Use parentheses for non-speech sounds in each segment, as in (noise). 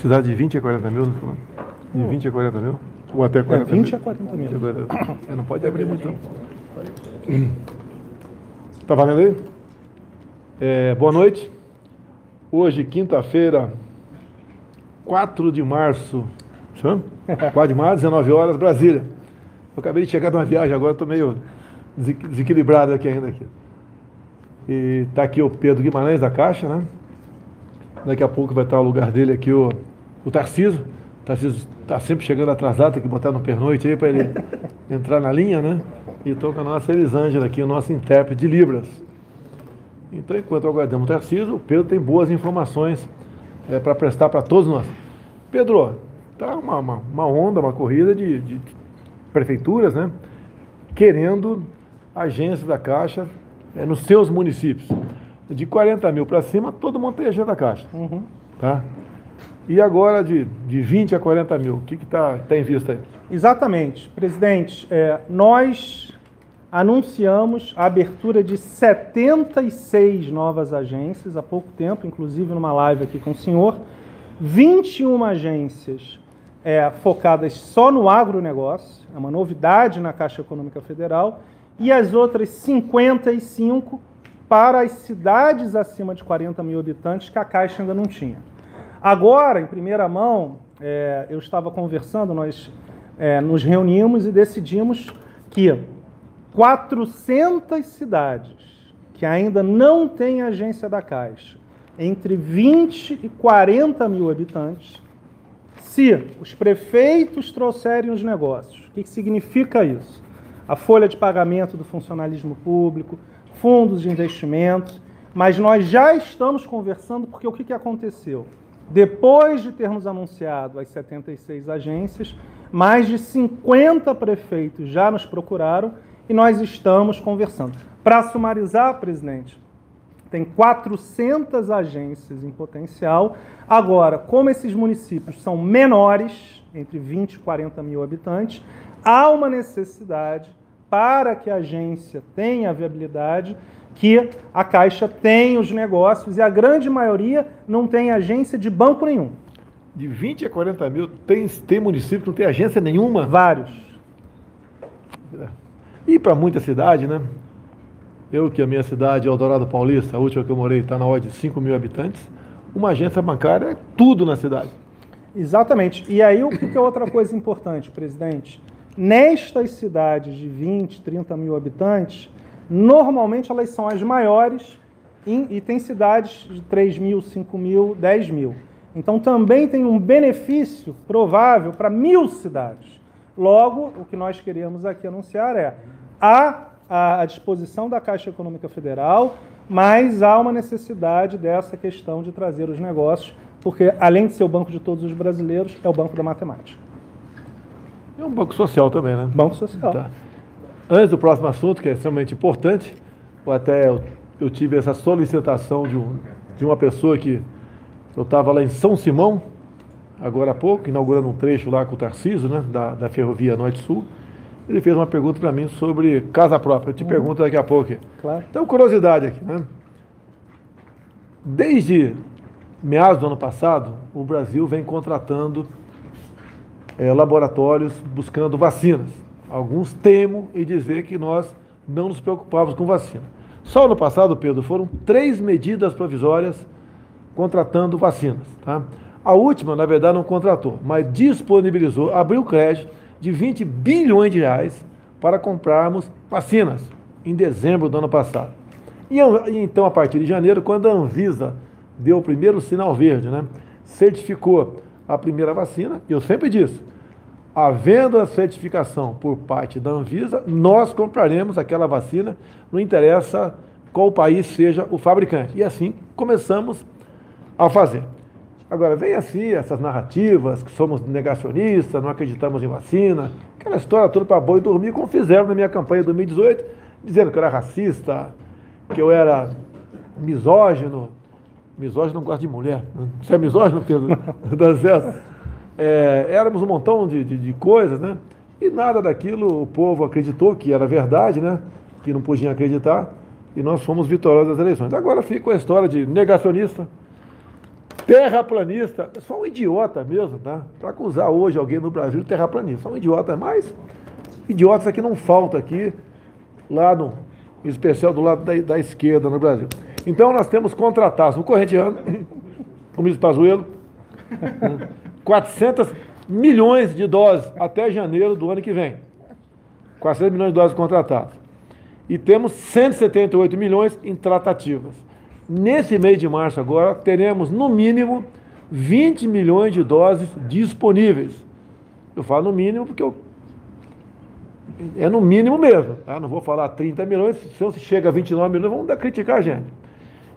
Cidade de 20 a 40 mil, não falou? De 20 a 40 mil? Ou até 40 É, 20 mil? a 40 mil. 20 a 40 mil. É, Não pode abrir muito, não. Tá valendo aí? É, boa noite. Hoje, quinta-feira, 4 de março. Chama? (laughs) 4 de março, 19 horas, Brasília. Eu acabei de chegar de uma viagem agora, estou meio desequi- desequilibrado aqui ainda. Aqui. E tá aqui o Pedro Guimarães da Caixa, né? Daqui a pouco vai estar o lugar dele aqui o, o Tarciso. O Tarciso está sempre chegando atrasado, tem que botar no pernoite aí para ele (laughs) entrar na linha, né? E estou com a nossa Elisângela aqui, o nosso intérprete de Libras. Então, enquanto aguardamos o Tarciso, o Pedro tem boas informações para prestar para todos nós. Pedro, tá uma, uma, uma onda, uma corrida de, de prefeituras, né? Querendo agência da Caixa eh, nos seus municípios. De 40 mil para cima, todo mundo tem agência da Caixa. Uhum. Tá? E agora de, de 20 a 40 mil, o que está tá em vista aí? Exatamente. Presidente, é, nós anunciamos a abertura de 76 novas agências há pouco tempo, inclusive numa live aqui com o senhor. 21 agências é, focadas só no agronegócio, é uma novidade na Caixa Econômica Federal, e as outras 55 para as cidades acima de 40 mil habitantes que a Caixa ainda não tinha. Agora, em primeira mão, é, eu estava conversando, nós é, nos reunimos e decidimos que 400 cidades que ainda não têm agência da Caixa, entre 20 e 40 mil habitantes, se os prefeitos trouxerem os negócios, o que significa isso? A folha de pagamento do funcionalismo público, fundos de investimentos, mas nós já estamos conversando porque o que aconteceu? Depois de termos anunciado as 76 agências, mais de 50 prefeitos já nos procuraram e nós estamos conversando. Para sumarizar, presidente, tem 400 agências em potencial. Agora, como esses municípios são menores, entre 20 e 40 mil habitantes, há uma necessidade para que a agência tenha viabilidade que a Caixa tenha os negócios e a grande maioria não tem agência de banco nenhum. De 20 a 40 mil, tem, tem município que não tem agência nenhuma? Vários. E para muita cidade, né? Eu que a minha cidade, Eldorado Paulista, a última que eu morei, está na ordem de 5 mil habitantes, uma agência bancária é tudo na cidade. Exatamente. E aí, o que é outra coisa importante, presidente? Nestas cidades de 20, 30 mil habitantes, normalmente elas são as maiores em- e tem cidades de 3 mil, 5 mil, 10 mil. Então também tem um benefício provável para mil cidades. Logo, o que nós queremos aqui anunciar é há a, a disposição da Caixa Econômica Federal, mas há uma necessidade dessa questão de trazer os negócios, porque além de ser o banco de todos os brasileiros, é o banco da matemática. É um banco social também, né? Banco social. Tá. Antes do próximo assunto, que é extremamente importante, ou até eu, eu tive essa solicitação de, um, de uma pessoa que eu estava lá em São Simão, agora há pouco, inaugurando um trecho lá com o Tarciso, né, da, da Ferrovia Norte-Sul. Ele fez uma pergunta para mim sobre casa própria. Eu te pergunto daqui a pouco. Claro. Então, curiosidade aqui, né? Desde meados do ano passado, o Brasil vem contratando eh, laboratórios buscando vacinas. Alguns temem em dizer que nós não nos preocupávamos com vacina. Só ano passado, Pedro, foram três medidas provisórias contratando vacinas. Tá? A última, na verdade, não contratou, mas disponibilizou, abriu crédito de 20 bilhões de reais para comprarmos vacinas em dezembro do ano passado. E e então, a partir de janeiro, quando a Anvisa deu o primeiro sinal verde, né, certificou a primeira vacina, eu sempre disse, havendo a certificação por parte da Anvisa, nós compraremos aquela vacina, não interessa qual país seja o fabricante. E assim começamos a fazer. Agora, vem assim essas narrativas que somos negacionistas, não acreditamos em vacina, aquela história toda para boi dormir, como fizeram na minha campanha de 2018, dizendo que eu era racista, que eu era misógino. Misógino não gosta de mulher. Você é misógino, Pedro? Dá (laughs) certo? É, éramos um montão de, de, de coisas, né? E nada daquilo o povo acreditou que era verdade, né? Que não podiam acreditar. E nós fomos vitoriosos das eleições. Agora fica a história de negacionista. Terraplanista, só um idiota mesmo, tá? Para acusar hoje alguém no Brasil de terraplanista, só um idiota, mas idiotas aqui não falta aqui, lá no em especial do lado da, da esquerda no Brasil. Então nós temos contratados no corrente ano, o ministro (coughs) Pazuello, 400 milhões de doses até janeiro do ano que vem. 400 milhões de doses contratadas. E temos 178 milhões em tratativas. Nesse mês de março agora, teremos no mínimo 20 milhões de doses disponíveis. Eu falo no mínimo porque eu é no mínimo mesmo. Tá? Não vou falar 30 milhões, se você chega a 29 milhões, vamos dar, criticar a gente.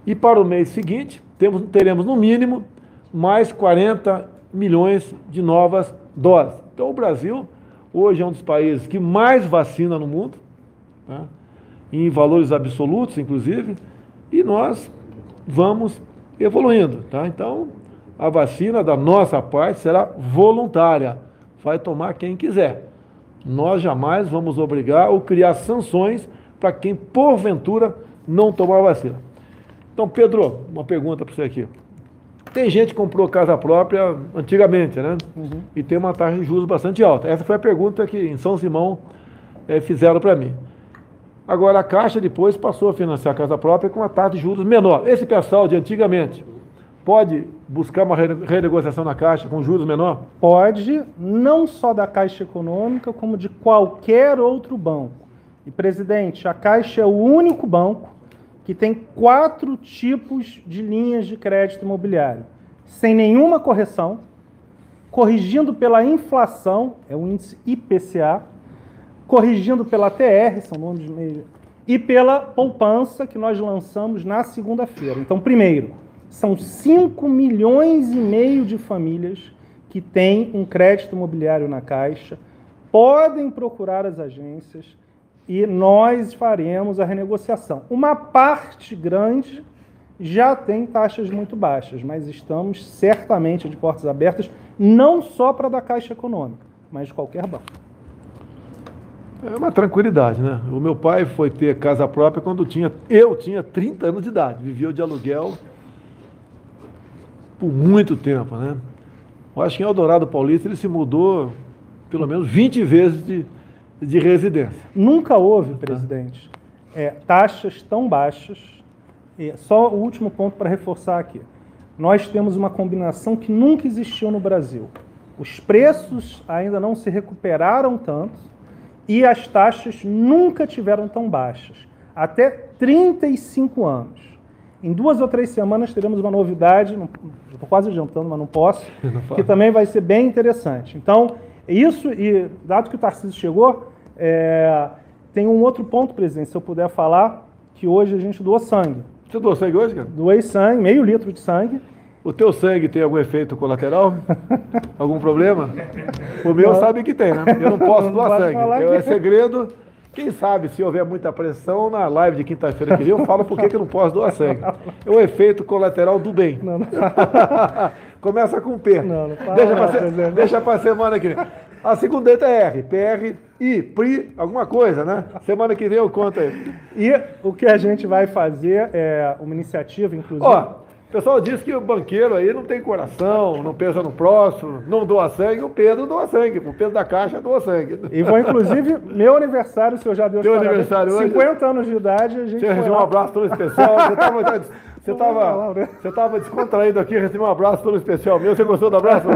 E para o mês seguinte, temos, teremos no mínimo mais 40 milhões de novas doses. Então o Brasil hoje é um dos países que mais vacina no mundo, né? em valores absolutos, inclusive, e nós vamos evoluindo. Tá? Então, a vacina da nossa parte será voluntária, vai tomar quem quiser. Nós jamais vamos obrigar ou criar sanções para quem, porventura, não tomar a vacina. Então, Pedro, uma pergunta para você aqui. Tem gente que comprou casa própria antigamente, né? Uhum. E tem uma taxa de juros bastante alta. Essa foi a pergunta que em São Simão é, fizeram para mim. Agora, a Caixa depois passou a financiar a casa própria com uma taxa de juros menor. Esse pessoal de antigamente pode buscar uma renegociação na Caixa com juros menor? Pode, não só da Caixa Econômica, como de qualquer outro banco. E, presidente, a Caixa é o único banco que tem quatro tipos de linhas de crédito imobiliário, sem nenhuma correção, corrigindo pela inflação, é o índice IPCA, corrigindo pela TR, são nomes meio, e pela poupança que nós lançamos na segunda-feira. Então, primeiro, são 5 milhões e meio de famílias que têm um crédito imobiliário na Caixa, podem procurar as agências e nós faremos a renegociação. Uma parte grande já tem taxas muito baixas, mas estamos certamente de portas abertas, não só para da Caixa Econômica, mas de qualquer banco. É uma tranquilidade, né? O meu pai foi ter casa própria quando tinha, eu tinha 30 anos de idade, vivia de aluguel por muito tempo, né? Eu acho que em Eldorado Paulista ele se mudou pelo menos 20 vezes de, de residência. Nunca houve, presidente, é, taxas tão baixas. E só o último ponto para reforçar aqui. Nós temos uma combinação que nunca existiu no Brasil. Os preços ainda não se recuperaram tanto e as taxas nunca tiveram tão baixas. Até 35 anos. Em duas ou três semanas teremos uma novidade, estou quase adiantando, mas não posso, (laughs) que também vai ser bem interessante. Então, isso, e dado que o Tarcísio chegou, é, tem um outro ponto, presidente, se eu puder falar, que hoje a gente doou sangue. Você doou sangue hoje, cara? Doei sangue, meio litro de sangue. O teu sangue tem algum efeito colateral? (laughs) algum problema? O meu não. sabe que tem, né? Eu não posso doar sangue. Eu, é segredo. Quem sabe, se houver muita pressão, na live de quinta-feira que vem, eu falo por que eu não posso doar sangue. É o efeito colateral do bem. Não, não. (laughs) Começa com P. Não, não fala, deixa para deixa para semana que vem. A segunda letra é R. PR, I, PRI, alguma coisa, né? Semana que vem eu conto aí. E o que a gente vai fazer é uma iniciativa, inclusive. Ó, o pessoal diz que o banqueiro aí não tem coração, não pensa no próximo, não doa sangue. O Pedro doa sangue. O Pedro da Caixa doa sangue. E vou, inclusive, (laughs) meu aniversário, o senhor já deu Meu aniversário hoje. 50 anos de idade, a gente. Senhor, um abraço todo especial. Você estava (laughs) você estava você tava descontraído aqui, recebi um abraço todo especial meu. Você gostou do abraço?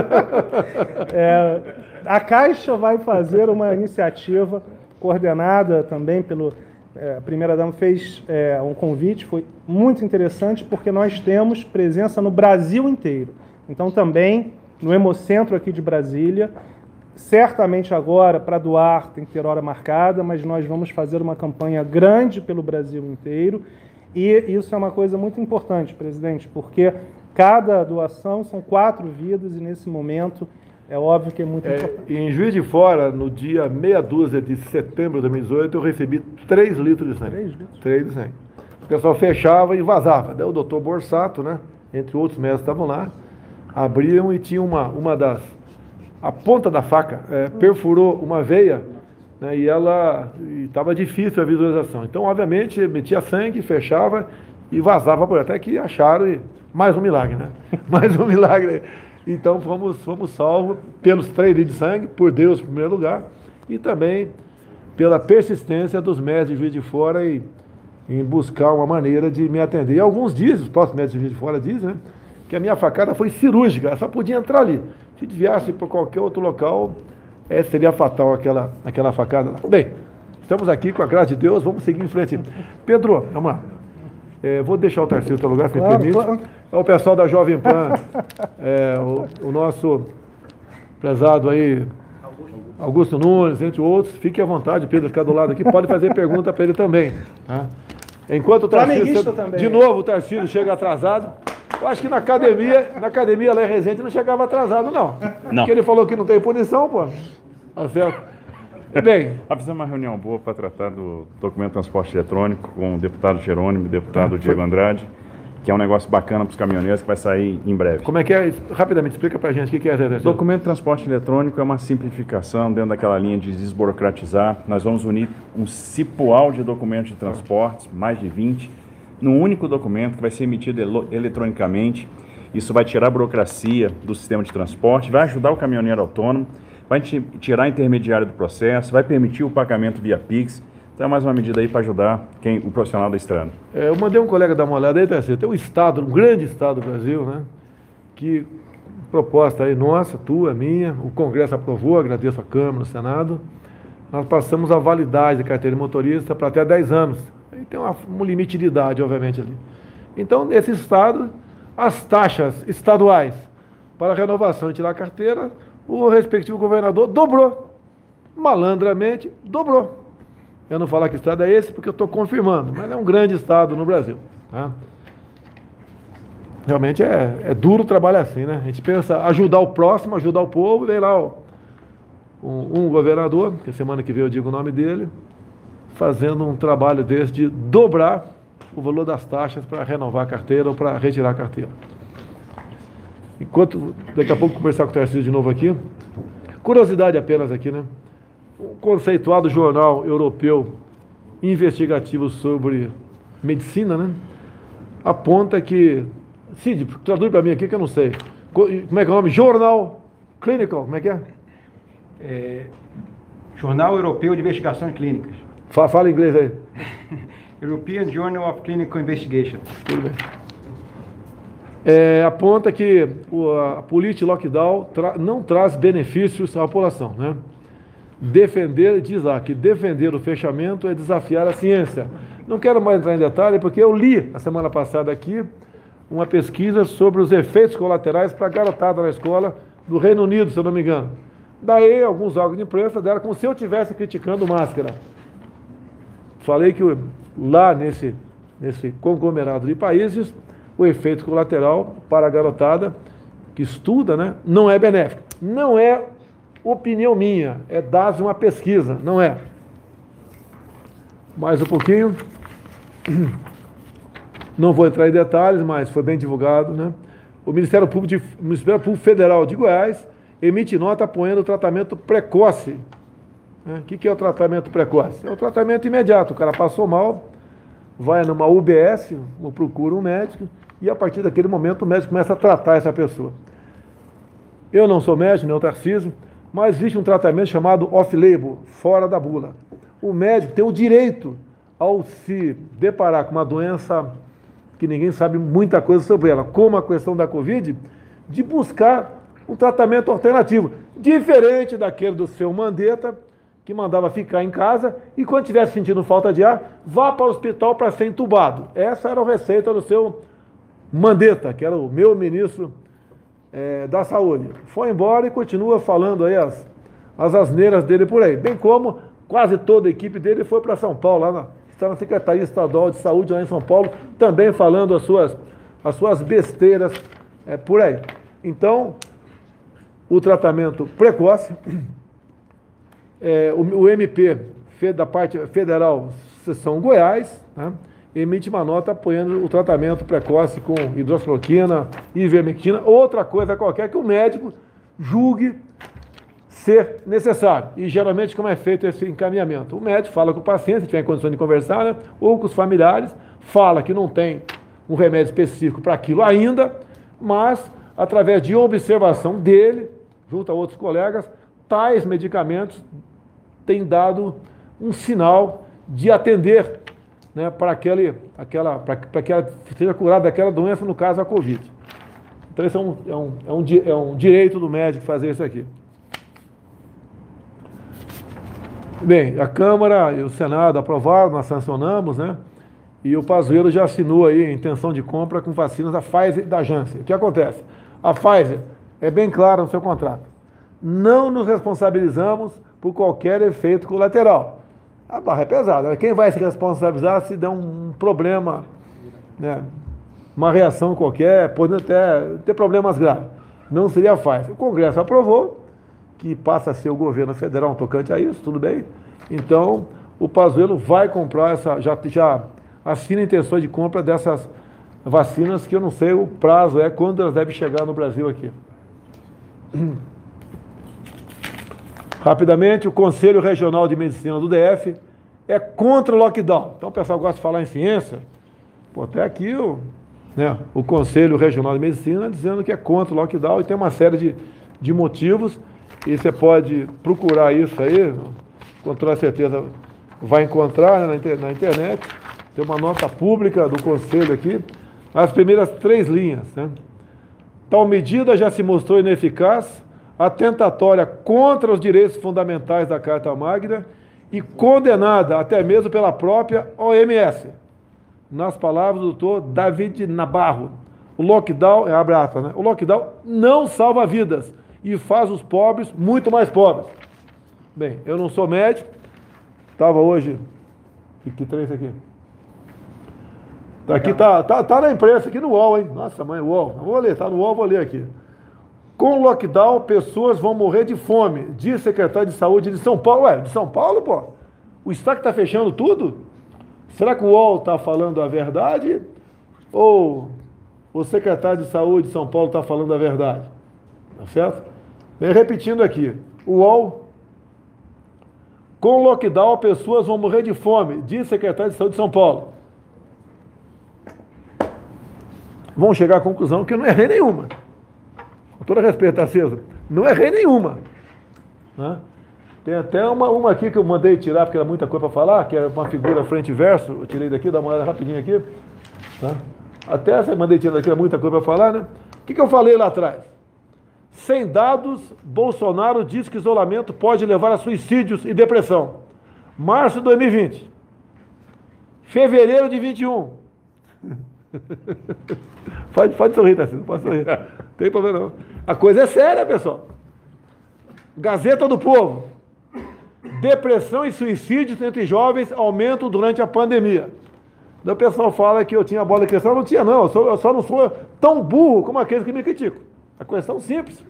(laughs) é, a Caixa vai fazer uma iniciativa coordenada também pelo é, a primeira-dama fez é, um convite, foi muito interessante, porque nós temos presença no Brasil inteiro. Então, também no Hemocentro aqui de Brasília. Certamente agora, para doar, tem que ter hora marcada, mas nós vamos fazer uma campanha grande pelo Brasil inteiro. E isso é uma coisa muito importante, presidente, porque cada doação são quatro vidas e, nesse momento, é óbvio que é muito é, importante. Em Juiz de Fora, no dia meia dúzia de setembro de 2018, eu recebi 3 litros de sangue. 3 litros? 3 de sangue. O pessoal fechava e vazava. Daí o doutor Borsato, né, entre outros médicos estavam lá, abriam e tinha uma, uma das... A ponta da faca é, perfurou uma veia né, e ela estava difícil a visualização. Então, obviamente, metia sangue, fechava e vazava por até que acharam e Mais um milagre, né? (laughs) Mais um milagre. Então fomos, fomos salvos pelos três de sangue, por Deus em primeiro lugar, e também pela persistência dos médicos de Juiz de Fora em buscar uma maneira de me atender. E alguns dizem, os próximos médicos de Juiz de Fora dizem, né, que a minha facada foi cirúrgica, ela só podia entrar ali. Se desviasse para qualquer outro local, é, seria fatal aquela, aquela facada. Bem, estamos aqui com a graça de Deus, vamos seguir em frente. Pedro, vamos lá. É, vou deixar o Tarcísio no lugar, se claro, me permite. Claro. É o pessoal da Jovem Pan, é, o, o, nosso prezado aí, Augusto Nunes, entre outros. Fique à vontade, Pedro, ficar do lado aqui. Pode fazer pergunta para ele também. Tá? Enquanto o Tarcísio. De novo, o Tarcísio chega atrasado. Eu acho que na academia, na academia lá em Resende não chegava atrasado, não. Não. Porque ele falou que não tem punição, pô. Tá certo. (laughs) Bem. Fizemos uma reunião boa para tratar do documento de transporte eletrônico com o deputado Jerônimo e o deputado Diego Andrade, que é um negócio bacana para os caminhoneiros que vai sair em breve. Como é que é? Rapidamente, explica para a gente o que é esse Documento de transporte eletrônico é uma simplificação dentro daquela linha de desburocratizar. Nós vamos unir um cipual de documentos de transportes, mais de 20, num único documento que vai ser emitido eletronicamente. Isso vai tirar a burocracia do sistema de transporte, vai ajudar o caminhoneiro autônomo vai tirar intermediário do processo, vai permitir o pagamento via Pix. Então é mais uma medida aí para ajudar quem, o profissional da estrada. É, eu mandei um colega dar uma olhada aí. Tem um estado, um grande estado do Brasil, né? Que proposta aí nossa, tua, minha, o Congresso aprovou, agradeço a Câmara, o Senado. Nós passamos a validade da carteira de motorista para até 10 anos. Aí tem uma, um limite de idade, obviamente, ali. Então, nesse estado, as taxas estaduais para renovação e tirar a carteira o respectivo governador dobrou. Malandramente, dobrou. Eu não falar que estado é esse porque eu estou confirmando, mas é um grande estado no Brasil. Tá? Realmente é, é duro trabalhar assim, né? A gente pensa ajudar o próximo, ajudar o povo, vem lá ó, um, um governador, que semana que vem eu digo o nome dele, fazendo um trabalho desse de dobrar o valor das taxas para renovar a carteira ou para retirar a carteira. Enquanto daqui a pouco conversar com o Tarcísio de novo aqui. Curiosidade apenas aqui, né? Um conceituado jornal europeu investigativo sobre medicina, né? Aponta que. Cid, traduz para mim aqui que eu não sei. Como é que é o nome? Jornal Clinical, como é que é? é jornal Europeu de Investigações Clínicas. Fala, fala inglês aí. (laughs) European Journal of Clinical Investigation. Tudo bem é, aponta que a política lockdown tra não traz benefícios à população. Né? Defender, diz lá, que defender o fechamento é desafiar a ciência. Não quero mais entrar em detalhe, porque eu li a semana passada aqui uma pesquisa sobre os efeitos colaterais para a garotada na escola do Reino Unido, se eu não me engano. Daí, alguns órgãos de imprensa deram como se eu estivesse criticando máscara. Falei que lá nesse, nesse conglomerado de países, o efeito colateral para a garotada que estuda, né, não é benéfico. Não é opinião minha, é dados de uma pesquisa, não é. Mais um pouquinho. (clears throat) Não vou entrar em detalhes, mas foi bem divulgado, né? O Ministério Público, de, Ministério Público Federal de Goiás emite nota apoiando o tratamento precoce. Né? O que é o tratamento precoce? É o tratamento imediato. O cara passou mal, vai numa UBS, ou procura um médico, e a partir daquele momento o médico começa a tratar essa pessoa. Eu não sou médico, nem o Tarcísio, mas existe um tratamento chamado off-label, fora da bula. O médico tem o direito, ao se deparar com uma doença que ninguém sabe muita coisa sobre ela, como a questão da Covid, de buscar um tratamento alternativo, diferente daquele do seu Mandetta, que mandava ficar em casa e quando estivesse sentindo falta de ar, vá para o hospital para ser entubado. Essa era a receita do seu Mandetta, que era o meu ministro é, da Saúde, foi embora e continua falando aí as, as asneiras dele por aí. Bem como quase toda a equipe dele foi para São Paulo, lá na, está na Secretaria Estadual de Saúde lá em São Paulo, também falando as suas, as suas besteiras é, por aí. Então, o tratamento precoce, é, o, o, MP da parte federal, seção Goiás, né? Emite uma nota apoiando o tratamento precoce com hidroxicloroquina, ivermectina, outra coisa qualquer que o médico julgue ser necessário. E geralmente como é feito esse encaminhamento? O médico fala com o paciente, se tiver condições de conversar, né? ou com os familiares, fala que não tem um remédio específico para aquilo ainda, mas através de observação dele, junto a outros colegas, tais medicamentos têm dado um sinal de atender né, para, aquele, aquela, para, para que ela seja curada daquela doença, no caso a Covid. Então, esse é um, é um, é um, é um direito do médico fazer isso aqui. Bem, a Câmara e o Senado aprovaram, nós sancionamos, né? E o Pazuello já assinou aí a intenção de compra com vacinas da Pfizer e da Janssen. O que acontece? A Pfizer é bem clara no seu contrato. Não nos responsabilizamos por qualquer efeito colateral. A barra é pesada. Quem vai se responsabilizar se der um problema, né? uma reação qualquer, podendo até ter problemas graves? Não seria Pfizer. O Congresso aprovou, que passa a ser o governo federal um tocante a isso, tudo bem. Então, o Pazuello vai comprar essa, já, já assina intenções de compra dessas vacinas que eu não sei o prazo é, quando elas devem chegar no Brasil aqui. Rapidamente, o Conselho Regional de Medicina do DF é contra o lockdown. Então o pessoal gosta de falar em ciência. Pô, até aqui o, né, o Conselho Regional de Medicina dizendo que é contra o lockdown e tem uma série de, de motivos. E você pode procurar isso aí, com toda certeza vai encontrar né, na, internet. Tem uma nota pública do Conselho aqui, as primeiras três linhas. Né? Tal medida já se mostrou ineficaz, atentatória contra os direitos fundamentais da Carta Magna e condenada até mesmo pela própria OMS. Nas palavras do doutor David Nabarro, o lockdown, é abraça, né? O lockdown não salva vidas e faz os pobres muito mais pobres. Bem, eu não sou médico, estava hoje. Que, que trem aqui? Tá aqui, tá, tá, tá na imprensa, aqui no UOL, hein? Nossa, mãe, UOL. vou ler, tá no UOL, vou ler aqui. Com o lockdown, pessoas vão morrer de fome, diz secretário de saúde de São Paulo. Ué, de São Paulo, pô? O Estado está fechando tudo? Será que o UOL está falando a verdade? Ou o secretário de saúde de São Paulo está falando a verdade? Tá certo? Bem, repetindo aqui, o UOL. Com o lockdown, pessoas vão morrer de fome, diz secretário de Saúde de São Paulo. Vão chegar à conclusão que não é rei nenhuma. Com todo respeito, Aceso, não é rei nenhuma. Né? Tem até uma, uma aqui que eu mandei tirar, porque era muita coisa para falar, que era uma figura frente e verso. Eu tirei daqui, dá uma olhada rapidinho aqui. Tá? Até essa eu mandei tirar daqui, era muita coisa para falar, né? O que, que eu falei lá atrás? Sem dados, Bolsonaro diz que isolamento pode levar a suicídios e depressão. Março de 2020. Fevereiro de 21. (laughs) pode, pode sorrir, Tarcísio, pode sorrir. Não (laughs) tem problema não. A coisa é séria, pessoal. Gazeta do Povo. Depressão e suicídios entre jovens aumentam durante a pandemia. o pessoal fala que eu tinha bola de cristal, não tinha não. Eu, sou, eu só não sou tão burro como aqueles que me criticam. A questão simples.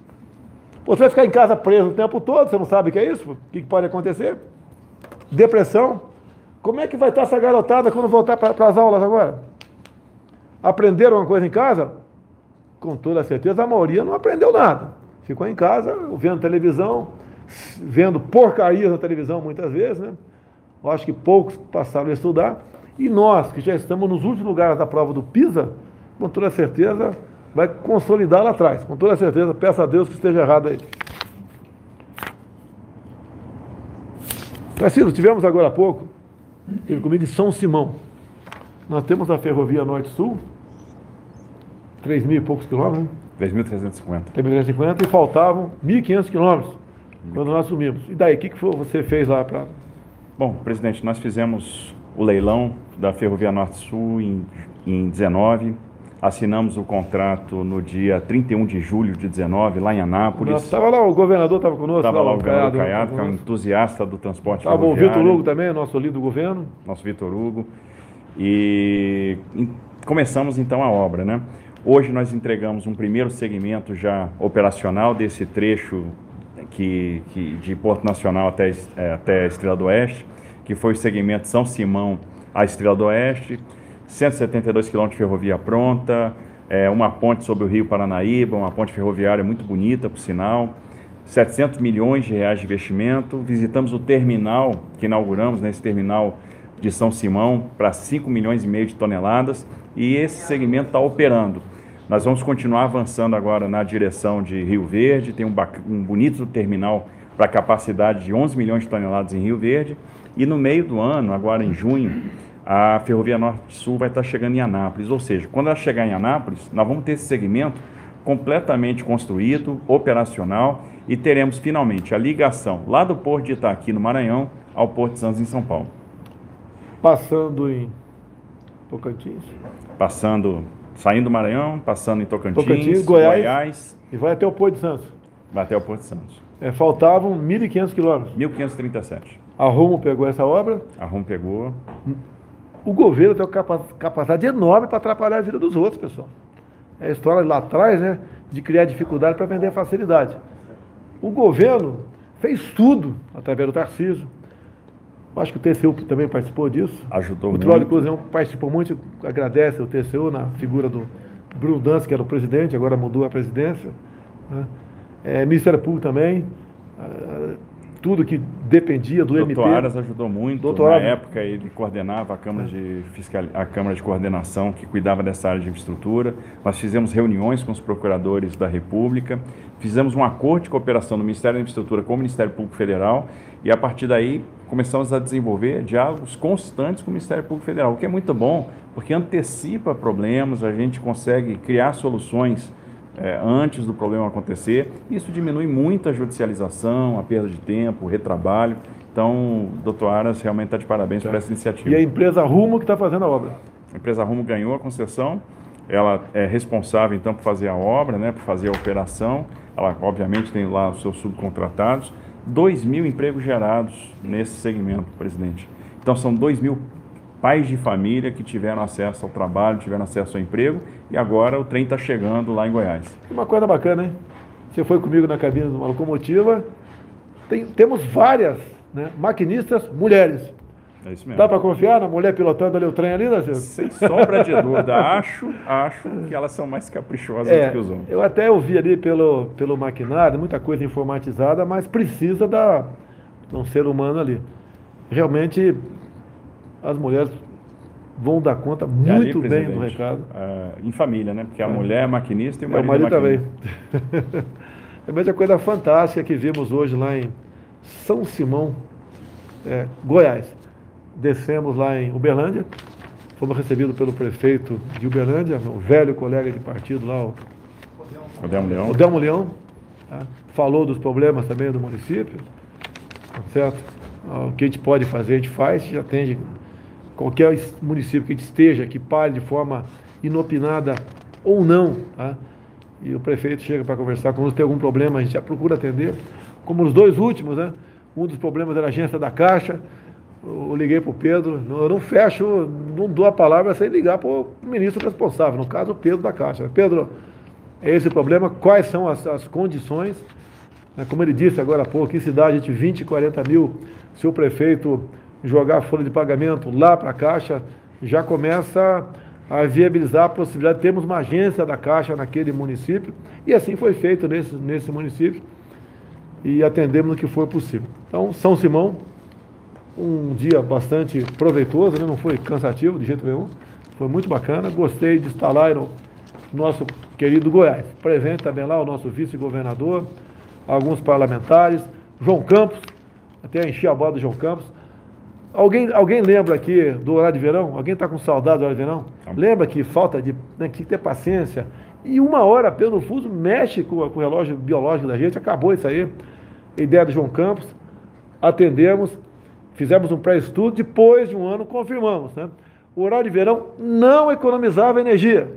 Você vai ficar em casa preso o tempo todo, você não sabe o que é isso? O que pode acontecer? Depressão. Como é que vai estar essa garotada quando voltar para as aulas agora? Aprenderam uma coisa em casa? Com toda certeza, a maioria não aprendeu nada. Ficou em casa, vendo televisão, vendo porcarias na televisão muitas vezes, né? Eu acho que poucos passaram a estudar. E nós, que já estamos nos últimos lugares da prova do PISA, com toda certeza, vai consolidar lá atrás, com toda certeza. Peço a Deus que esteja errado aí. Tarcísio, tivemos agora há pouco, teve comigo em São Simão. Nós temos a ferrovia Norte-Sul, 3 mil e poucos quilômetros, né? 3.350. 3.350 e faltavam 1.500 quilômetros quando nós assumimos. E daí, o que, que você fez lá para. Bom, presidente, nós fizemos o leilão da Ferrovia Norte-Sul em, em 19 Assinamos o contrato no dia 31 de julho de 19, lá em Anápolis. Estava lá, o governador estava conosco. Estava lá o governador Caiado, Caiado que é um entusiasta do transporte Estava o Vitor Hugo também, nosso líder do governo. Nosso Vitor Hugo. E começamos então a obra, né? Hoje nós entregamos um primeiro segmento já operacional desse trecho que, que de Porto Nacional até, é, até Estrela do Oeste, que foi o segmento São Simão à Estrela do Oeste. 172 quilômetros de ferrovia pronta, é, uma ponte sobre o Rio Paranaíba, uma ponte ferroviária muito bonita, por sinal. 700 milhões de reais de investimento. Visitamos o terminal que inauguramos, nesse né, terminal de São Simão para 5 milhões e meio de toneladas e esse segmento está operando. Nós vamos continuar avançando agora na direção de Rio Verde, tem um, um bonito terminal para capacidade de 11 milhões de toneladas em Rio Verde e no meio do ano, agora em junho, a Ferrovia Norte-Sul vai estar chegando em Anápolis, ou seja, quando ela chegar em Anápolis, nós vamos ter esse segmento completamente construído, operacional e teremos finalmente a ligação lá do Porto de Itaqui, no Maranhão, ao Porto de Santos, em São Paulo. Passando em Tocantins? Passando, saindo do Maranhão, passando em Tocantins, Tocantins Goiás, Goiás, E vai até o Porto de Santos. Vai até o Porto de Santos. É, faltavam 1.500 quilômetros. 1.537. A Rumo pegou essa obra? A Rumo pegou. O governo tem uma capacidade enorme para atrapalhar a vida dos outros, pessoal. É a história lá atrás, né? De criar dificuldade para vender facilidade. O governo fez tudo através do Tarcísio. Acho que o TCU também participou disso. Ajudou o muito. O Trolli Cruzão participou muito, agradece o TCU na figura do Bruno Dança, que era o presidente, agora mudou a presidência. Né? É, Ministério Público também. Tudo que dependia do Doutor MP. Doutor Aras ajudou muito. Doutor Na época ele coordenava a Câmara, de Fiscal... a Câmara de Coordenação que cuidava dessa área de infraestrutura. Nós fizemos reuniões com os procuradores da República, fizemos um acordo de cooperação do Ministério da Infraestrutura com o Ministério Público Federal e a partir daí começamos a desenvolver diálogos constantes com o Ministério Público Federal, o que é muito bom, porque antecipa problemas, a gente consegue criar soluções é, antes do problema acontecer. Isso diminui muito a judicialização, a perda de tempo, o retrabalho. Então, doutor Aras realmente está de parabéns tá. por essa iniciativa. E a empresa Rumo que está fazendo a obra? A empresa Rumo ganhou a concessão, ela é responsável então por fazer a obra, né, por fazer a operação. Ela, obviamente, tem lá os seus subcontratados. 2 mil empregos gerados nesse segmento, presidente. Então, são 2 mil pais de família que tiveram acesso ao trabalho, tiveram acesso ao emprego e agora o trem está chegando lá em Goiás. Uma coisa bacana, hein? Você foi comigo na cabine de uma locomotiva. Tem, temos várias né, maquinistas mulheres. É isso mesmo. Dá para confiar na mulher pilotando ali o trem ali, né, Silvio? Sem sombra de dúvida. acho, acho que elas são mais caprichosas é, do que os homens. Eu até ouvi ali pelo, pelo maquinário, muita coisa informatizada, mas precisa da, de um ser humano ali. Realmente, as mulheres vão dar conta muito ali, bem do recado. Uh, em família, né? Porque a é. mulher é maquinista e o marido, é, o marido também. Realmente (laughs) a coisa fantástica que vimos hoje lá em São Simão, é, Goiás. Descemos lá em Uberlândia, fomos recebidos pelo prefeito de Uberlândia, meu velho colega de partido lá, o, o Delmo Leão. O Delmo Leão tá? Falou dos problemas também do município, tá certo? O que a gente pode fazer, a gente faz, já atende qualquer município que esteja, que pare de forma inopinada ou não, tá? e o prefeito chega para conversar quando tem algum problema, a gente já procura atender, como os dois últimos, né? Um dos problemas era a agência da Caixa, eu liguei para o Pedro, eu não fecho, não dou a palavra sem ligar para o ministro responsável, no caso o Pedro da Caixa. Pedro, é esse o problema, quais são as, as condições, né? como ele disse agora há pouco, em cidade de 20, 40 mil, se o prefeito jogar a folha de pagamento lá para a Caixa, já começa a viabilizar a possibilidade de termos uma agência da Caixa naquele município, e assim foi feito nesse, nesse município, e atendemos no que for possível. Então, São Simão, um dia bastante proveitoso, né? não foi cansativo de jeito nenhum, foi muito bacana, gostei de estar lá no nosso querido Goiás. Presente também lá o nosso vice-governador, alguns parlamentares, João Campos, até enchi a bola do João Campos, Alguém, alguém lembra aqui do horário de verão? Alguém está com saudade do horário de verão? Lembra que falta de. Né, que ter paciência. E uma hora pelo fuso mexe com, com, o relógio biológico da gente. Acabou isso aí. Ideia do João Campos. Atendemos, fizemos um pré-estudo. Depois de um ano, confirmamos. Né? O horário de verão não economizava energia.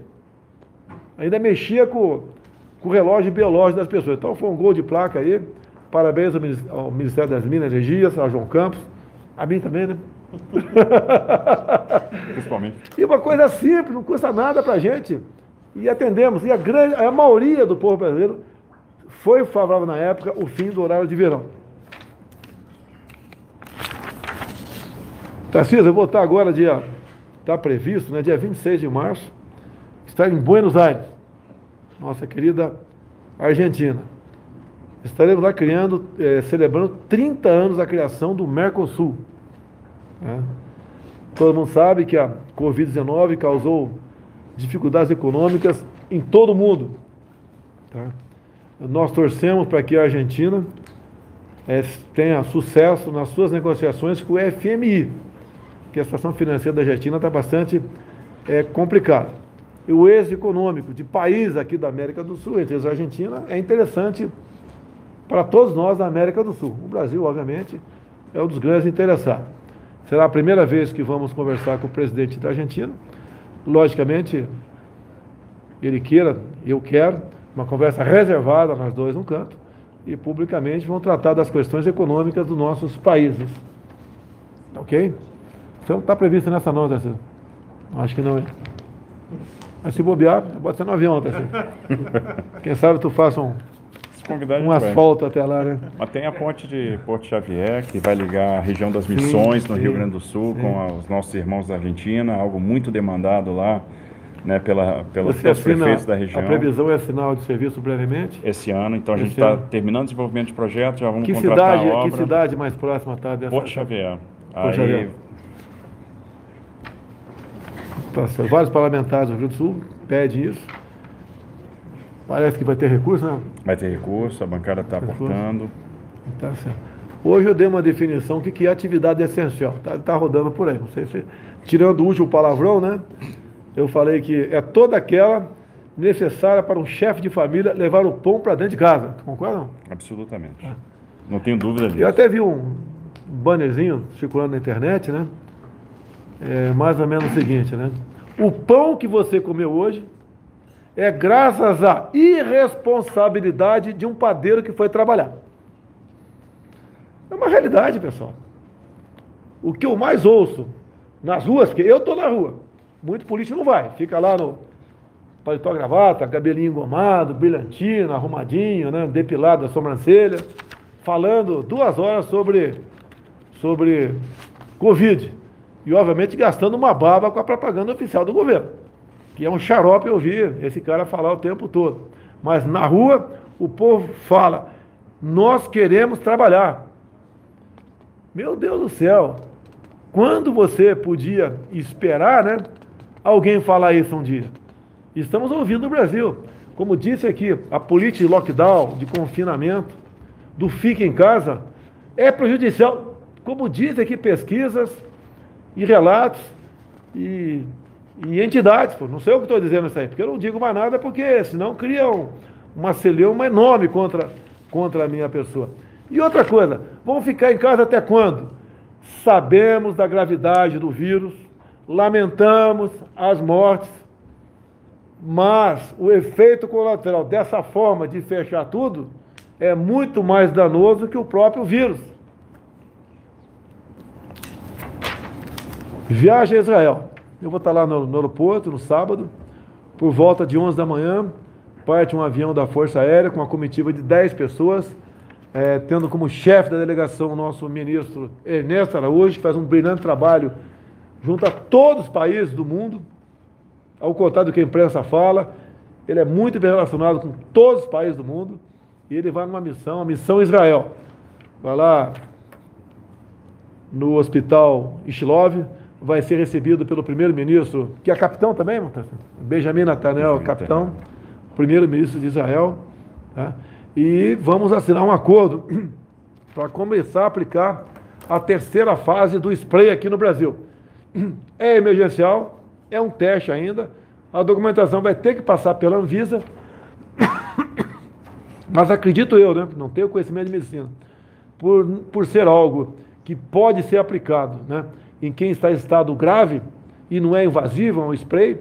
Ainda mexia com, com o relógio biológico das pessoas. Então foi um gol de placa aí. Parabéns ao Ministério das Minas e Energias, ao João Campos a mim também, né? (laughs) Principalmente. E uma coisa simples, não custa nada para a gente. E atendemos. E a, grande, a maioria do povo brasileiro foi favorável na época o fim do horário de verão. Tarcísio, eu vou estar agora, dia. Está previsto, né, dia 26 de março, estar em Buenos Aires, nossa querida Argentina. Estaremos lá criando, eh, celebrando 30 anos da criação do Mercosul. Né? Todo mundo sabe que a Covid-19 causou dificuldades econômicas em todo o mundo. Tá? Nós torcemos para que a Argentina é, tenha sucesso nas suas negociações com o FMI, que a situação financeira da Argentina está bastante é, complicada. E o êxito econômico de país aqui da América do Sul, entre a Argentina, é interessante para todos nós da América do Sul. O Brasil, obviamente, é um dos grandes interessados. Será a primeira vez que vamos conversar com o presidente da Argentina. Logicamente, ele queira, eu quero, uma conversa reservada, nós dois no canto, e publicamente vão tratar das questões econômicas dos nossos países. Ok? Então está previsto nessa nota, assim. Acho que não é. Mas se bobear, pode ser no avião, tá? Assim. (laughs) Quem sabe tu faça um, um asfalto até lá, né? Mas tem a ponte de Porto Xavier, que vai ligar a região das Missões, sim, no sim, Rio Grande do Sul, sim. com os nossos irmãos da Argentina, algo muito demandado lá, né, pela, pelos, pelos prefeitos da região. A previsão é sinal de serviço brevemente? Esse ano, então a gente está terminando o desenvolvimento de projeto, já vamos que contratar cidade, a obra. Que cidade mais próxima está dessa? Porto Xavier. Porto Aí, Xavier. Tá Vários parlamentares do Rio do Sul pedem isso. Parece que vai ter recurso, né? Vai ter recurso, a bancada está aportando. Tá certo. Hoje eu dei uma definição do que é atividade essencial. Está tá rodando por aí. Não sei se, tirando o último palavrão, né? Eu falei que é toda aquela necessária para um chefe de família levar o pão para dentro de casa. Concorda? Absolutamente. Ah. Não tenho dúvida disso. Eu até vi um bannerzinho circulando na internet, né? É mais ou menos o seguinte, né? O pão que você comeu hoje é graças à irresponsabilidade de um padeiro que foi trabalhar. É uma realidade, pessoal. O que eu mais ouço nas ruas, porque eu estou na rua, muito político não vai, fica lá no paletó gravata, cabelinho engomado, brilhantina, arrumadinho, né, depilado a sobrancelha, falando duas horas sobre, sobre Covid. E, obviamente, gastando uma baba com a propaganda oficial do governo que é um xarope ouvir esse cara falar o tempo todo. Mas na rua, o povo fala: nós queremos trabalhar. Meu Deus do céu, quando você podia esperar, né, alguém falar isso um dia? Estamos ouvindo no Brasil. Como disse aqui, a política de lockdown, de confinamento, do fique em casa, é prejudicial. Como dizem aqui pesquisas e relatos, e e entidades, pô, não sei o que estou dizendo isso aí, porque eu não digo mais nada, porque senão cria um, uma celeuma enorme contra, contra a minha pessoa. E outra coisa, vamos ficar em casa até quando? Sabemos da gravidade do vírus, lamentamos as mortes, mas o efeito colateral dessa forma de fechar tudo é muito mais danoso que o próprio vírus. Viagem a Israel. Eu vou estar lá no, no aeroporto no sábado, por volta de 11 da manhã, parte um avião da Força Aérea com uma comitiva de 10 pessoas, é, tendo como chefe da delegação o nosso ministro Ernesto Araújo, que faz um brilhante trabalho junto a todos os países do mundo, ao contrário do que a imprensa fala, ele é muito bem relacionado com todos os países do mundo, e ele vai numa missão, a missão Israel. Vai lá no hospital Ishilov, vai ser recebido pelo primeiro-ministro, que é capitão também, Benjamin Netanyahu, capitão, primeiro-ministro de Israel. Tá? E vamos assinar um acordo (clears throat) para começar a aplicar a terceira fase do spray aqui no Brasil. (clears throat) É emergencial, é um teste ainda, a documentação vai ter que passar pela Anvisa, (clears throat) mas acredito eu, né, não tenho conhecimento de medicina, por, por ser algo que pode ser aplicado, né, em quem está em estado grave e não é invasivo, é um spray,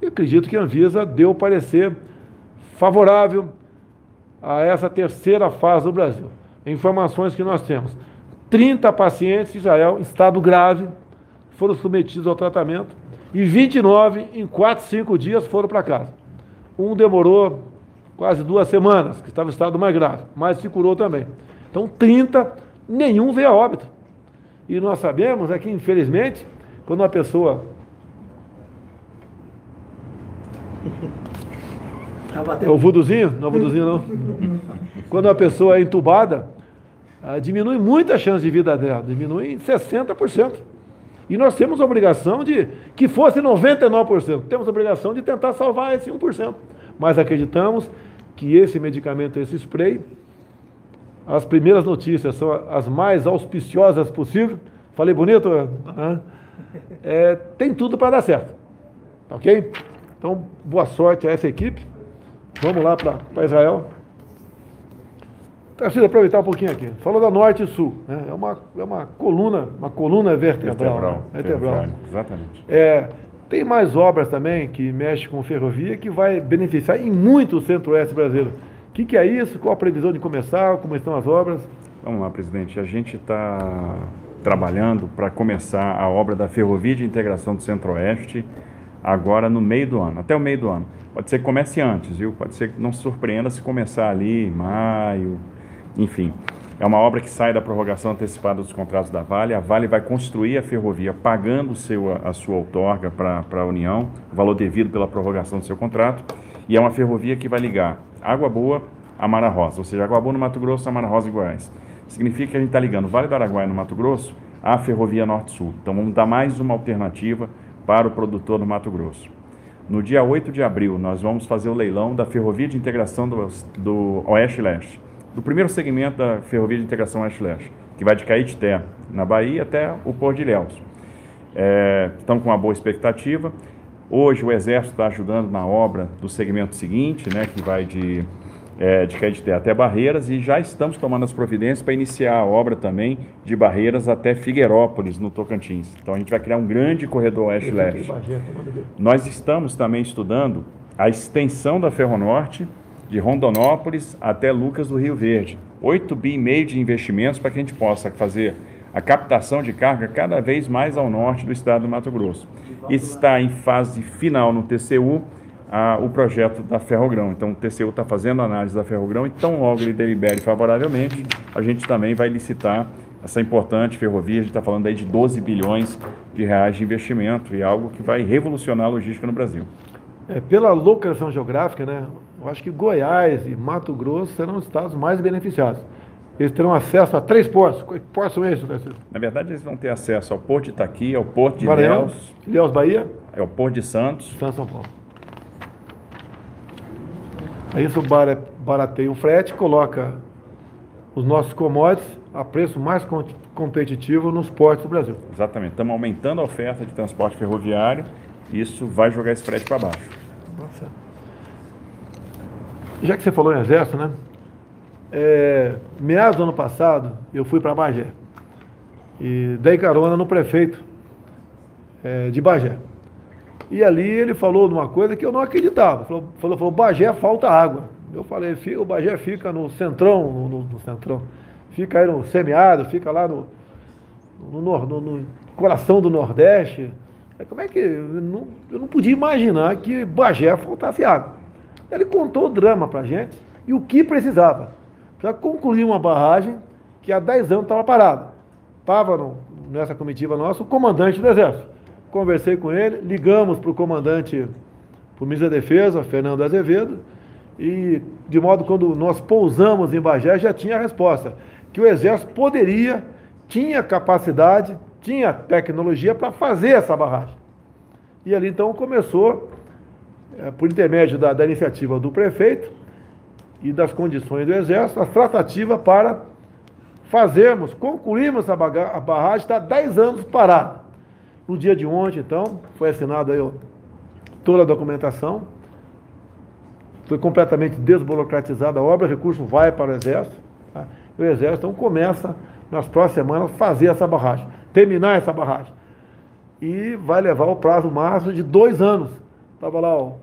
eu acredito que a Anvisa deu parecer favorável a essa terceira fase do Brasil. Informações que nós temos. 30 pacientes em Israel estado grave foram submetidos ao tratamento e 29 em 4, 5 dias foram para casa. Um demorou quase duas semanas, que estava em estado mais grave, mas se curou também. Então, 30, nenhum veio a óbito. E nós sabemos é que, infelizmente, quando uma pessoa. (laughs) É o vuduzinho? Não é o vuduzinho, não. (laughs) Quando uma pessoa é entubada, ah, diminui muito a chance de vida dela, diminui em 60%. E nós temos a obrigação de que fosse 99%. Temos a obrigação de tentar salvar esse 1%. Mas acreditamos que esse medicamento, esse spray, as primeiras notícias são as mais auspiciosas possível. Falei bonito? Hã? É, tem tudo para dar certo. Tá ok? Então, boa sorte a essa equipe. Vamos lá para Israel. Preciso aproveitar um pouquinho aqui. Falou da Norte e Sul. Né? É, uma, é uma coluna, uma coluna vertebral. Vertebral. Né? vertebral. Exatamente. É, tem mais obras também que mexem com ferrovia que vai beneficiar em muito o centro-oeste brasileiro. O que, que, é isso? Qual a previsão de começar? Como estão as obras? Vamos lá, presidente. A gente está trabalhando para começar a obra da Ferrovia de Integração do Centro-Oeste agora no meio do ano, até o meio do ano. Pode ser que comece antes, viu? Pode ser que não se surpreenda se começar ali em maio, enfim. É uma obra que sai da prorrogação antecipada dos contratos da Vale. A Vale vai construir a ferrovia pagando seu, a sua outorga para a União, o valor devido pela prorrogação do seu contrato. E é uma ferrovia que vai ligar Água Boa a Mara Rosa, ou seja, Água Boa no Mato Grosso a Mara Rosa em Goiás. Significa que a gente está ligando Vale do Araguaia no Mato Grosso à ferrovia Norte-Sul. Então vamos dar mais uma alternativa para o produtor do Mato Grosso. No dia 8 de abril, nós vamos fazer o leilão da Ferrovia de Integração do, do Oeste-Leste, do primeiro segmento da Ferrovia de Integração Oeste-Leste, que vai de Caetité, na Bahia, até o Porto de Ilhéus. É, estamos com uma boa expectativa. Hoje o Exército está ajudando na obra do segmento seguinte, né, que vai de é, de Caetité até Barreiras e já estamos tomando as providências para iniciar a obra também de Barreiras até Figueirópolis, no Tocantins. Então a gente vai criar um grande corredor oeste-leste. Nós estamos também estudando a extensão da Ferronorte de Rondonópolis até Lucas do Rio Verde. 8 bi e meio de investimentos para que a gente possa fazer a captação de carga cada vez mais ao norte do estado do Mato Grosso. Está em fase final no TCU a, o projeto da Ferrogrão. Então, o TCU está fazendo análise da Ferrogrão e tão logo ele delibere favoravelmente, a gente também vai licitar essa importante ferrovia. A gente está falando aí de 12 bilhões de reais de investimento e algo que vai revolucionar a logística no Brasil. É, pela localização geográfica, né, eu acho que Goiás e Mato Grosso serão os estados mais beneficiados. Eles terão acesso a três portos. Que portos são esses, Na verdade, eles vão ter acesso ao Porto de Itaqui, ao Porto de Maranhão, Ilhéus, Ilhéus, Bahia, ao Porto de Santos, Santos, São Paulo. Aí isso barateia o frete, coloca os nossos commodities a preço mais competitivo nos portos do Brasil. Exatamente. Estamos aumentando a oferta de transporte ferroviário e isso vai jogar esse frete para baixo. Nossa. Já que você falou em exército, né? É, meados do ano passado, eu fui para Bagé e dei carona no prefeito é, de Bagé. E ali ele falou de uma coisa que eu não acreditava. Falou, falou, falou Bagé falta água. Eu falei, o Bagé fica no centrão, no, no centrão, fica aí no semiárido, fica lá no, no, no, no, coração do Nordeste. Como é que. Eu não, eu não podia imaginar que Bagé faltasse água. Ele contou o drama para gente e o que precisava. Já concluir uma barragem que há 10 anos estava parada. Estava nessa comitiva nossa o comandante do Exército conversei com ele, ligamos para o comandante, para o ministro da Defesa, Fernando Azevedo, e de modo quando nós pousamos em Bagé já tinha a resposta, que o Exército poderia, tinha capacidade, tinha tecnologia para fazer essa barragem. E ali então começou, é, por intermédio da, da iniciativa do prefeito e das condições do Exército, a tratativa para fazermos, concluirmos a barragem, está 10 anos parada. No dia de ontem, então, foi assinada toda a documentação. Foi completamente desburocratizada a obra, o recurso vai para o Exército. Tá? O Exército então, começa, nas próximas semanas, fazer essa barragem, terminar essa barragem. E vai levar o prazo máximo de dois anos. Estava lá o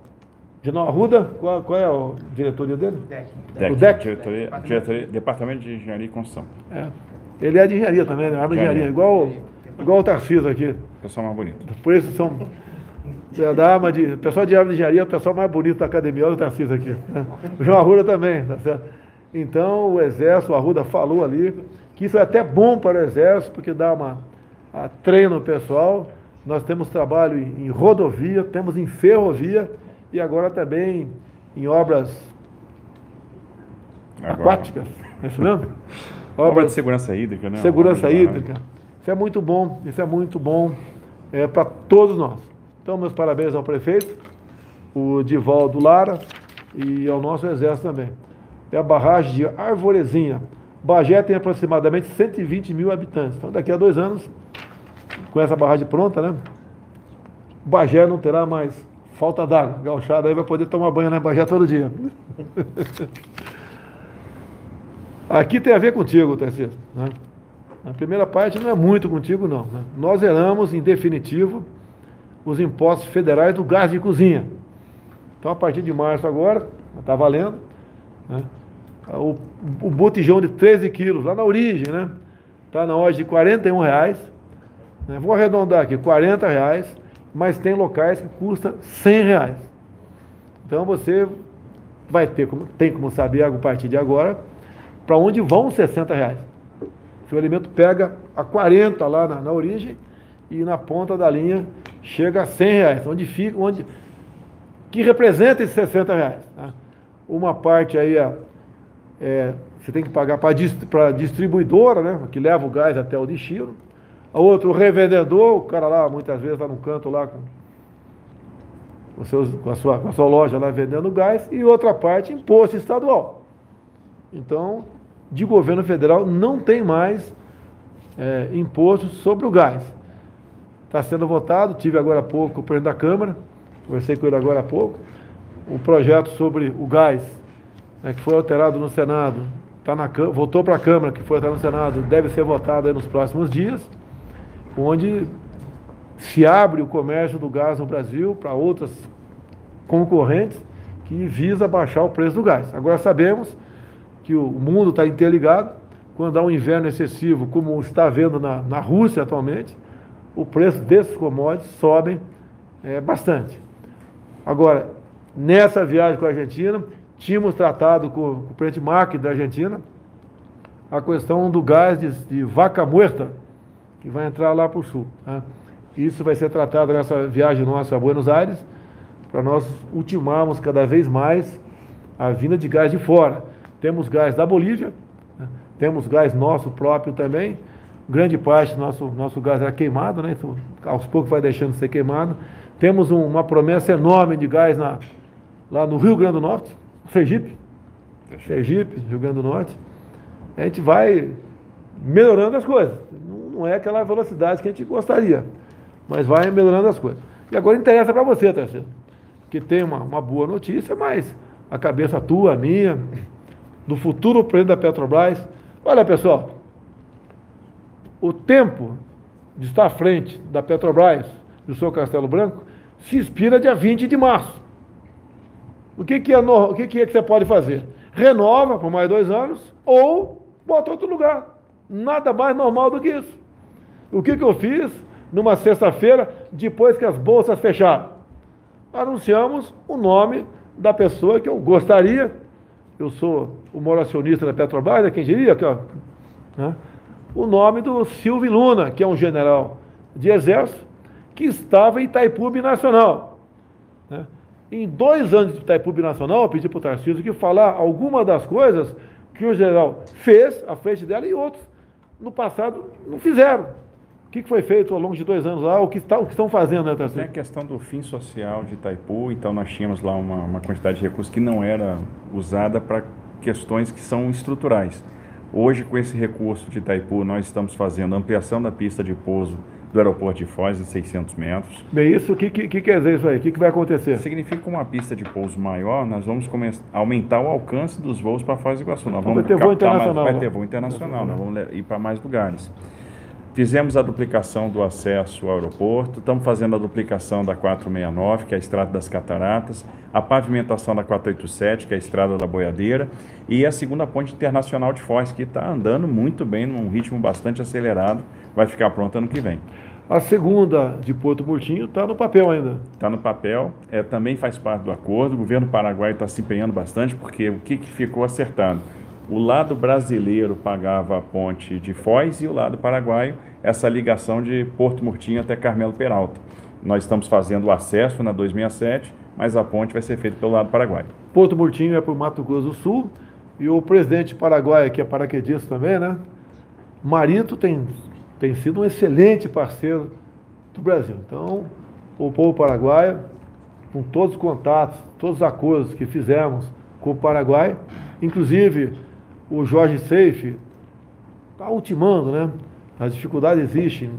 General Arruda, qual, qual, é a diretoria dele? DEC. O DEC. Diretoria, diretoria, Departamento de Engenharia e Construção. É. Ele é de engenharia também, né? Abre engenharia, igual, igual o Tarcísio aqui. Pessoal mais bonito. Por isso são. É da arma de. pessoal de arma de engenharia é o pessoal mais bonito da academia. Olha o Tarcísio aqui. O João Arruda também, tá certo? Então, o Exército, o Arruda falou ali, que isso é até bom para o Exército, porque dá uma a treino pessoal. Nós temos trabalho em rodovia, temos em ferrovia e agora também em obras agora. aquáticas. É isso mesmo? Obra de segurança hídrica, né? Segurança hídrica. Isso é muito bom, isso é muito bom é, para todos nós. Então, meus parabéns ao prefeito, o Divaldo Lara e ao nosso exército também. É a barragem de Arvorezinha. Bagé tem aproximadamente 120 mil habitantes. Então, daqui a dois anos, com essa barragem pronta, né? Bagé não terá mais falta d'água. Gauchada aí vai poder tomar banho na Bagé todo dia. Aqui tem a ver contigo, Tarcísio. Né? A primeira parte não é muito contigo, não. Né? Nós zeramos, em definitivo, os impostos federais do gás de cozinha. Então, a partir de março agora, está valendo, né? o, o botijão de 13 quilos, lá na origem, né? Está na hora de 41 reais. Né? Vou arredondar aqui, 40 reais, mas tem locais que custa 100 reais. Então, você vai ter, como, tem como saber a partir de agora, para onde vão os 60 reais. Se o alimento pega a 40 lá na, na, origem e na ponta da linha chega a 100 reais. Onde fica, onde, que representa esses 60 reais. Tá? Uma parte aí é, é você tem que pagar para a distribuidora, né, que leva o gás até o destino. A outra, o revendedor, o cara lá muitas vezes está no canto lá com, com, seus, com, a sua, com a sua loja lá vendendo gás. E outra parte, imposto estadual. Então, de governo federal não tem mais é, imposto sobre o gás. Está sendo votado, tive agora há pouco o presidente da Câmara, conversei com ele agora há pouco, o projeto sobre o gás, né, que foi alterado no Senado, tá na, voltou para a Câmara, que foi alterado no Senado, deve ser votado nos próximos dias, onde se abre o comércio do gás no Brasil para outras concorrentes que visa baixar o preço do gás. Agora sabemos que o mundo está interligado. Quando há um inverno excessivo, como está havendo na, na Rússia atualmente, o preço desses commodities sobem é, bastante. Agora, nessa viagem com a Argentina, tínhamos tratado com, o presidente Macri da Argentina a questão do gás de, de vaca muerta, que vai entrar lá para o sul. Né? Isso vai ser tratado nessa viagem nossa a Buenos Aires, para nós ultimarmos cada vez mais a vinda de gás de fora. Temos gás da Bolívia, né? temos gás nosso próprio também. Grande parte do nosso, nosso gás era queimado, né? Então, aos poucos vai deixando de ser queimado. Temos um, uma promessa enorme de gás na, lá no Rio Grande do Norte, Sergipe. Sergipe, Rio Grande do Norte. A gente vai melhorando as coisas. Não, é aquela velocidade que a gente gostaria, mas vai melhorando as coisas. E agora interessa para você, terceiro, que tem uma, uma boa notícia, mas a cabeça tua, a minha, do futuro presidente da Petrobras. Olha, pessoal, o tempo de estar à frente da Petrobras, do seu Castelo Branco, se expira dia 20 de março. O que, que, é, o que, que, é que você pode fazer? Renova por mais dois anos ou bota outro lugar. Nada mais normal do que isso. O que, que eu fiz numa sexta-feira, depois que as bolsas fecharam? Anunciamos o nome da pessoa que eu gostaria eu sou o maior acionista da Petrobras, é quem diria aqui, ó, né? o nome do Silvio Luna, que é um general de exército, que estava em Itaipu Nacional. Né? Em dois anos de Itaipu Nacional, eu pedi para o Tarcísio que falar alguma das coisas que o general fez à frente dela e outros no passado não fizeram. O que foi feito ao longo de dois anos lá? O que, está, o que estão fazendo, né, Tarcísio? Tem a questão do fim social de Itaipu, então nós tínhamos lá uma, uma quantidade de recursos que não era usada para questões que são estruturais. Hoje, com esse recurso de Itaipu, nós estamos fazendo ampliação da pista de pouso do aeroporto de Foz em 600 metros. Bem, isso, o que, que, que, quer dizer isso aí? O que, que vai acontecer? Significa que uma pista de pouso maior, nós vamos começar, aumentar o alcance dos voos para Foz do Iguaçu. Nós vamos vai ter voo internacional. Mais, vai ter voo internacional, nós vamos ir para mais lugares. Fizemos a duplicação do acesso ao aeroporto, estamos fazendo a duplicação da 469, que é a Estrada das Cataratas, a pavimentação da 487, que é a Estrada da Boiadeira, e a segunda ponte internacional de Foz, que está andando muito bem, num ritmo bastante acelerado, vai ficar pronta ano que vem. A segunda de Porto Murtinho está no papel ainda. Está no papel, é, também faz parte do acordo. O governo paraguaio está se empenhando bastante, porque o que, que ficou acertado? O lado brasileiro pagava a ponte de Foz e o lado paraguaio essa ligação de Porto Murtinho até Carmelo Peralta. Nós estamos fazendo o acesso na 267, mas a ponte vai ser feita pelo lado paraguaio. Porto Murtinho é para o Mato Grosso do Sul e o presidente paraguaio, que é paraquedista também, né? Marito tem tem sido um excelente parceiro do Brasil. Então, o povo paraguaio, com todos os contatos, todos os acordos que fizemos com o Paraguai, inclusive o Jorge Seife está ultimando, né? As dificuldades existem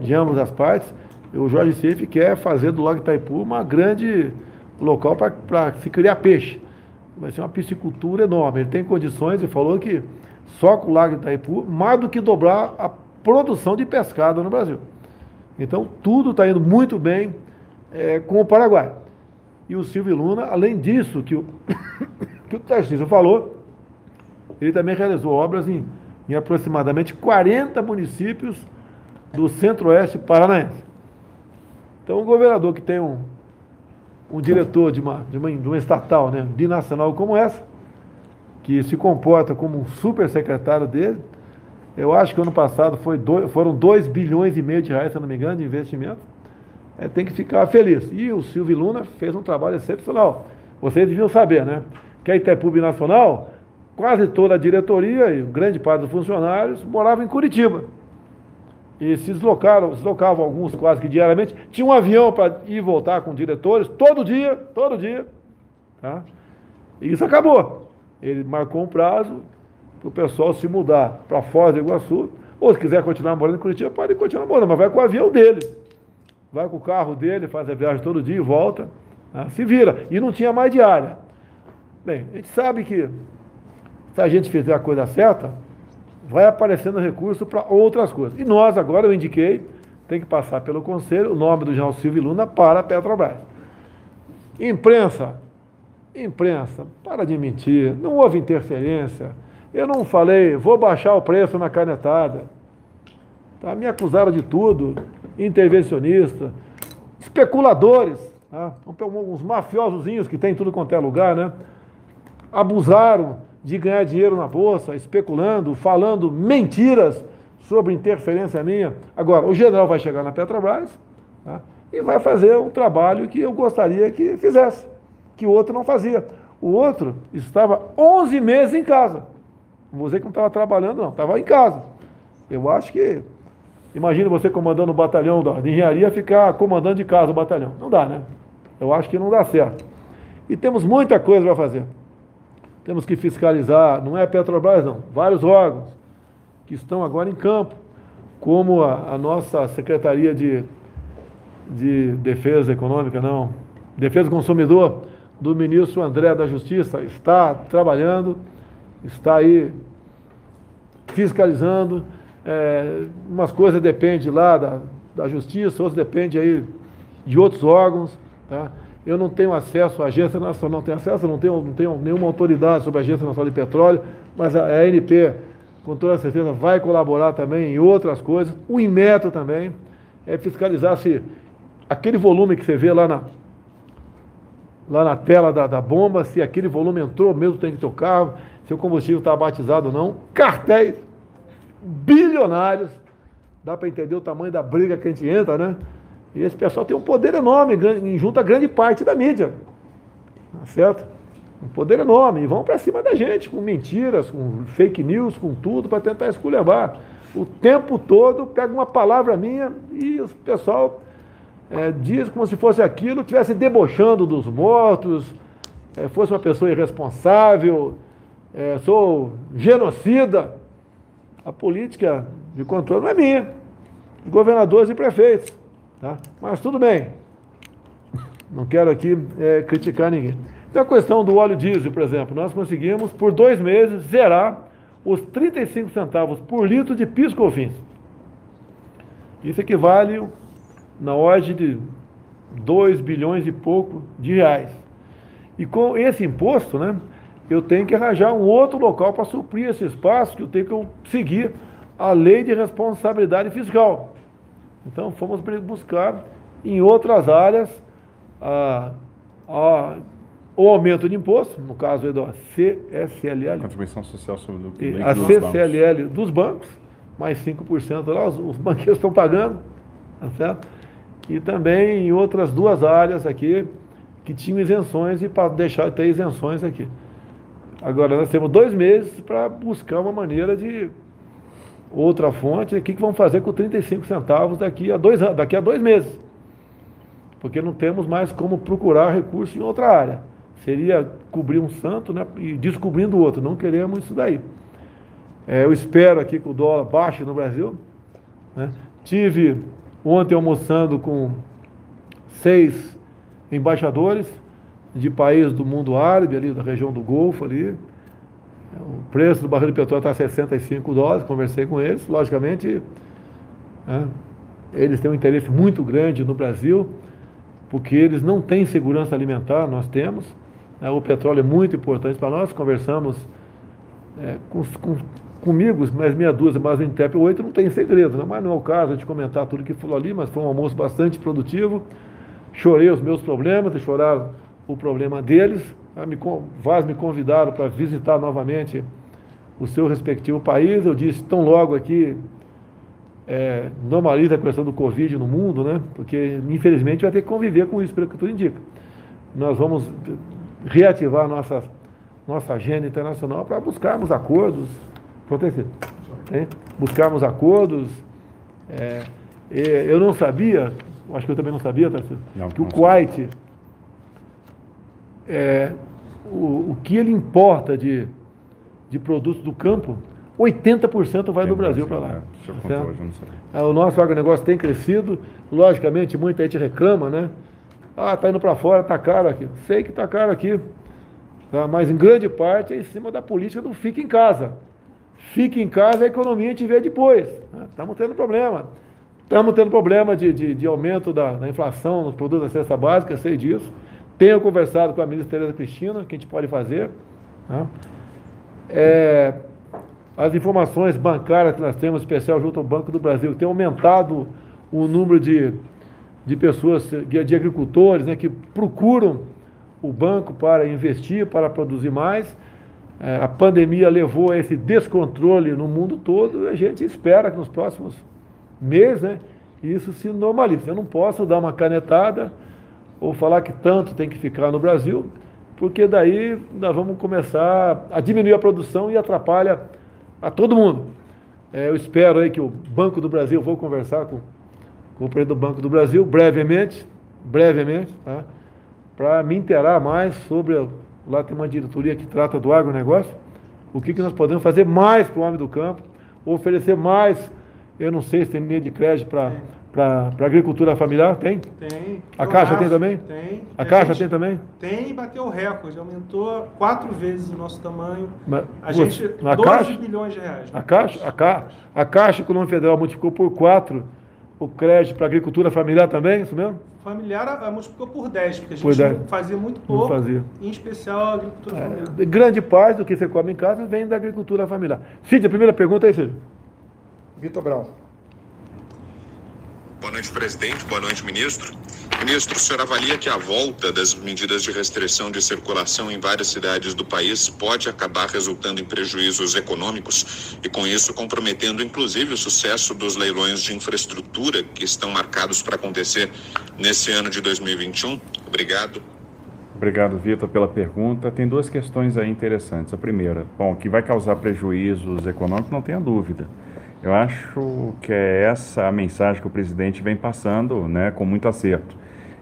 de ambas as partes. O Jorge Seife quer fazer do Lago Itaipu uma grande local para se criar peixe. Vai ser uma piscicultura enorme. Ele tem condições e falou que só com o Lago Itaipu, mais do que dobrar a produção de pescado no Brasil. Então, tudo está indo muito bem é, com o Paraguai. E o Silvio Luna, além disso que o, (coughs) que o Tarcísio falou, ele também realizou obras em, em aproximadamente 40 municípios do centro-oeste paranaense. Então, o governador que tem um, um diretor de uma, de uma, de uma estatal né, binacional como essa, que se comporta como um super secretário dele, eu acho que ano passado foi dois, foram 2 bilhões e meio de reais, se não me engano, de investimento. É, tem que ficar feliz. E o Silvio Luna fez um trabalho excepcional. Vocês deviam saber, né? Que a Itaipu Binacional, quase toda a diretoria e grande parte dos funcionários moravam em Curitiba e se deslocaram, deslocavam alguns quase que diariamente. Tinha um avião para ir e voltar com diretores, todo dia, todo dia. Tá? E isso acabou. Ele marcou um prazo para o pessoal se mudar para Foz do Iguaçu. Ou se quiser continuar morando em Curitiba, pode continuar morando, mas vai com o avião dele. Vai com o carro dele, faz a viagem todo dia e volta. Tá? Se vira. E não tinha mais diária. Bem, a gente sabe que se a gente fizer a coisa certa, vai aparecendo recurso para outras coisas. E nós, agora, eu indiquei, tem que passar pelo Conselho, o nome do General Silvio Luna para a Petrobras. Imprensa, imprensa, para de mentir, não houve interferência. Eu não falei, vou baixar o preço na canetada. Tá? Me acusaram de tudo, intervencionista, especuladores, tá? uns mafiosozinhos que tem tudo quanto é lugar, né? Abusaram de ganhar dinheiro na bolsa, especulando, falando mentiras sobre interferência minha. Agora, o general vai chegar na Petrobras tá? e vai fazer um trabalho que eu gostaria que fizesse, que o outro não fazia. O outro estava 11 meses em casa. Não vou dizer que não estava trabalhando, não, estava em casa. Eu acho que. Imagina você comandando o batalhão de engenharia ficar comandando de casa o batalhão. Não dá, né? Eu acho que não dá certo. E temos muita coisa para fazer temos que fiscalizar, não é a Petrobras, não, vários órgãos que estão agora em campo, como a, a nossa Secretaria de, de Defesa Econômica, não, Defesa do Consumidor, do ministro André da Justiça, está trabalhando, está aí fiscalizando, é, umas coisas dependem lá da, da Justiça, outras dependem aí de outros órgãos, tá? Eu não tenho acesso à Agência Nacional, não tenho acesso, não tenho, não tenho nenhuma autoridade sobre a Agência Nacional de Petróleo, mas a, a ANP, com toda certeza, vai colaborar também em outras coisas. O Inmetro também, é fiscalizar se aquele volume que você vê lá na, lá na tela da, da bomba, se aquele volume entrou mesmo dentro do teu carro, se o combustível está batizado ou não. Cartéis bilionários, dá para entender o tamanho da briga que a gente entra, né? E esse pessoal tem um poder enorme, junta grande parte da mídia. Tá certo? Um poder enorme. E vão para cima da gente, com mentiras, com fake news, com tudo, para tentar esculhambar. O tempo todo pega uma palavra minha e o pessoal é, diz como se fosse aquilo, estivesse debochando dos mortos, é, fosse uma pessoa irresponsável, é, sou genocida. A política de controle não é minha. Governadores e prefeitos. Tá? Mas tudo bem. Não quero aqui é, criticar ninguém. Então a questão do óleo diesel, por exemplo, nós conseguimos por dois meses zerar os 35 centavos por litro de piscofins. Isso equivale na ordem de 2 bilhões e pouco de reais. E com esse imposto, né, eu tenho que arranjar um outro local para suprir esse espaço, que eu tenho que seguir a lei de responsabilidade fiscal. Então fomos buscar em outras áreas a, a, o aumento de imposto, no caso da CSLL. Contribuição Social sobre o lucro. A CCLL dos bancos, mais 5% lá, os, os banqueiros estão pagando, tá certo? E também em outras duas áreas aqui que tinham isenções e para deixar de ter isenções aqui. Agora nós temos dois meses para buscar uma maneira de Outra fonte o que vão fazer com 35 centavos daqui a dois, daqui a dois meses. Porque não temos mais como procurar recurso em outra área. Seria cobrir um santo né, e descobrindo outro. Não queremos isso daí. É, eu espero aqui que o dólar baixe no Brasil. Né? Tive ontem almoçando com seis embaixadores de países do mundo árabe, ali da região do Golfo, ali. O preço do barril de petróleo está a 65 dólares, conversei com eles, logicamente, né, eles têm um interesse muito grande no Brasil, porque eles não têm segurança alimentar, nós temos. Né, o petróleo é muito importante para nós, conversamos é, com, com, comigo, mais meia dúzia, mas o Intep 8 não tem segredo, né, mas não é o caso de comentar tudo que falou ali, mas foi um almoço bastante produtivo. Chorei os meus problemas, chorar o problema deles, me, Vaz me convidaram para visitar novamente o seu respectivo país. Eu disse, tão logo aqui é, normaliza a questão do Covid no mundo, né? Porque infelizmente vai ter que conviver com isso, pelo que tudo indica. Nós vamos reativar nossa, nossa agenda internacional para buscarmos acordos, proteger, hein? buscarmos acordos. É, eu não sabia, acho que eu também não sabia, não, que o Kuwait é, o, o que ele importa de, de produtos do campo, 80% vai do Brasil para lá. É, é, o nosso agronegócio tem crescido, logicamente muita gente reclama, né? Ah, está indo para fora, está caro aqui. Sei que está caro aqui, tá? mas em grande parte é em cima da política do fica em casa. Fica em casa, a economia gente vê depois. Estamos né? tendo problema. Estamos tendo problema de, de, de aumento da, da, inflação nos produtos da cesta básica, sei disso. Tenho conversado com a ministra Tereza Cristina, que a gente pode fazer. Né? É, as informações bancárias que nós temos, especial junto ao Banco do Brasil, tem aumentado o número de, de pessoas, de, agricultores, né, que procuram o banco para investir, para produzir mais. É, a pandemia levou a esse descontrole no mundo todo e a gente espera que nos próximos meses né, isso se normalize. Eu não posso dar uma canetada ou falar que tanto tem que ficar no Brasil, porque daí nós vamos começar a diminuir a produção e atrapalha a todo mundo. É, eu espero aí que o Banco do Brasil, vou conversar com, com o presidente do Banco do Brasil brevemente, brevemente, tá? para me interar mais sobre, lá tem uma diretoria que trata do agronegócio, o que, que nós podemos fazer mais para o homem do campo, oferecer mais, eu não sei se tem linha de crédito para para a agricultura familiar? Tem? Tem. A Caixa tem também? Tem. A, a Caixa tem também? Tem e bateu o recorde, aumentou quatro vezes o nosso tamanho. Mas, a gente, a 12 Caixa, bilhões de reais. A Caixa, a, Ca, a Caixa Econômica Federal multiplicou por quatro o crédito para a agricultura familiar também, isso mesmo? Familiar multiplicou por 10, porque a gente fazia muito pouco, fazia. em especial a agricultura é, familiar. Grande parte do que você come em casa vem da agricultura familiar. Cid, a primeira pergunta é isso. Vitor Brown. Noite, presidente. Boa noite, ministro. Ministro, o senhor avalia que a volta das medidas de restrição de circulação em várias cidades do país pode acabar resultando em prejuízos econômicos e, com isso, comprometendo inclusive o sucesso dos leilões de infraestrutura que estão marcados para acontecer nesse ano de 2021? Obrigado. Obrigado, Vitor, pela pergunta. Tem duas questões aí interessantes. A primeira, bom, que vai causar prejuízos econômicos, não tenha dúvida. Eu acho que é essa a mensagem que o presidente vem passando né, com muito acerto.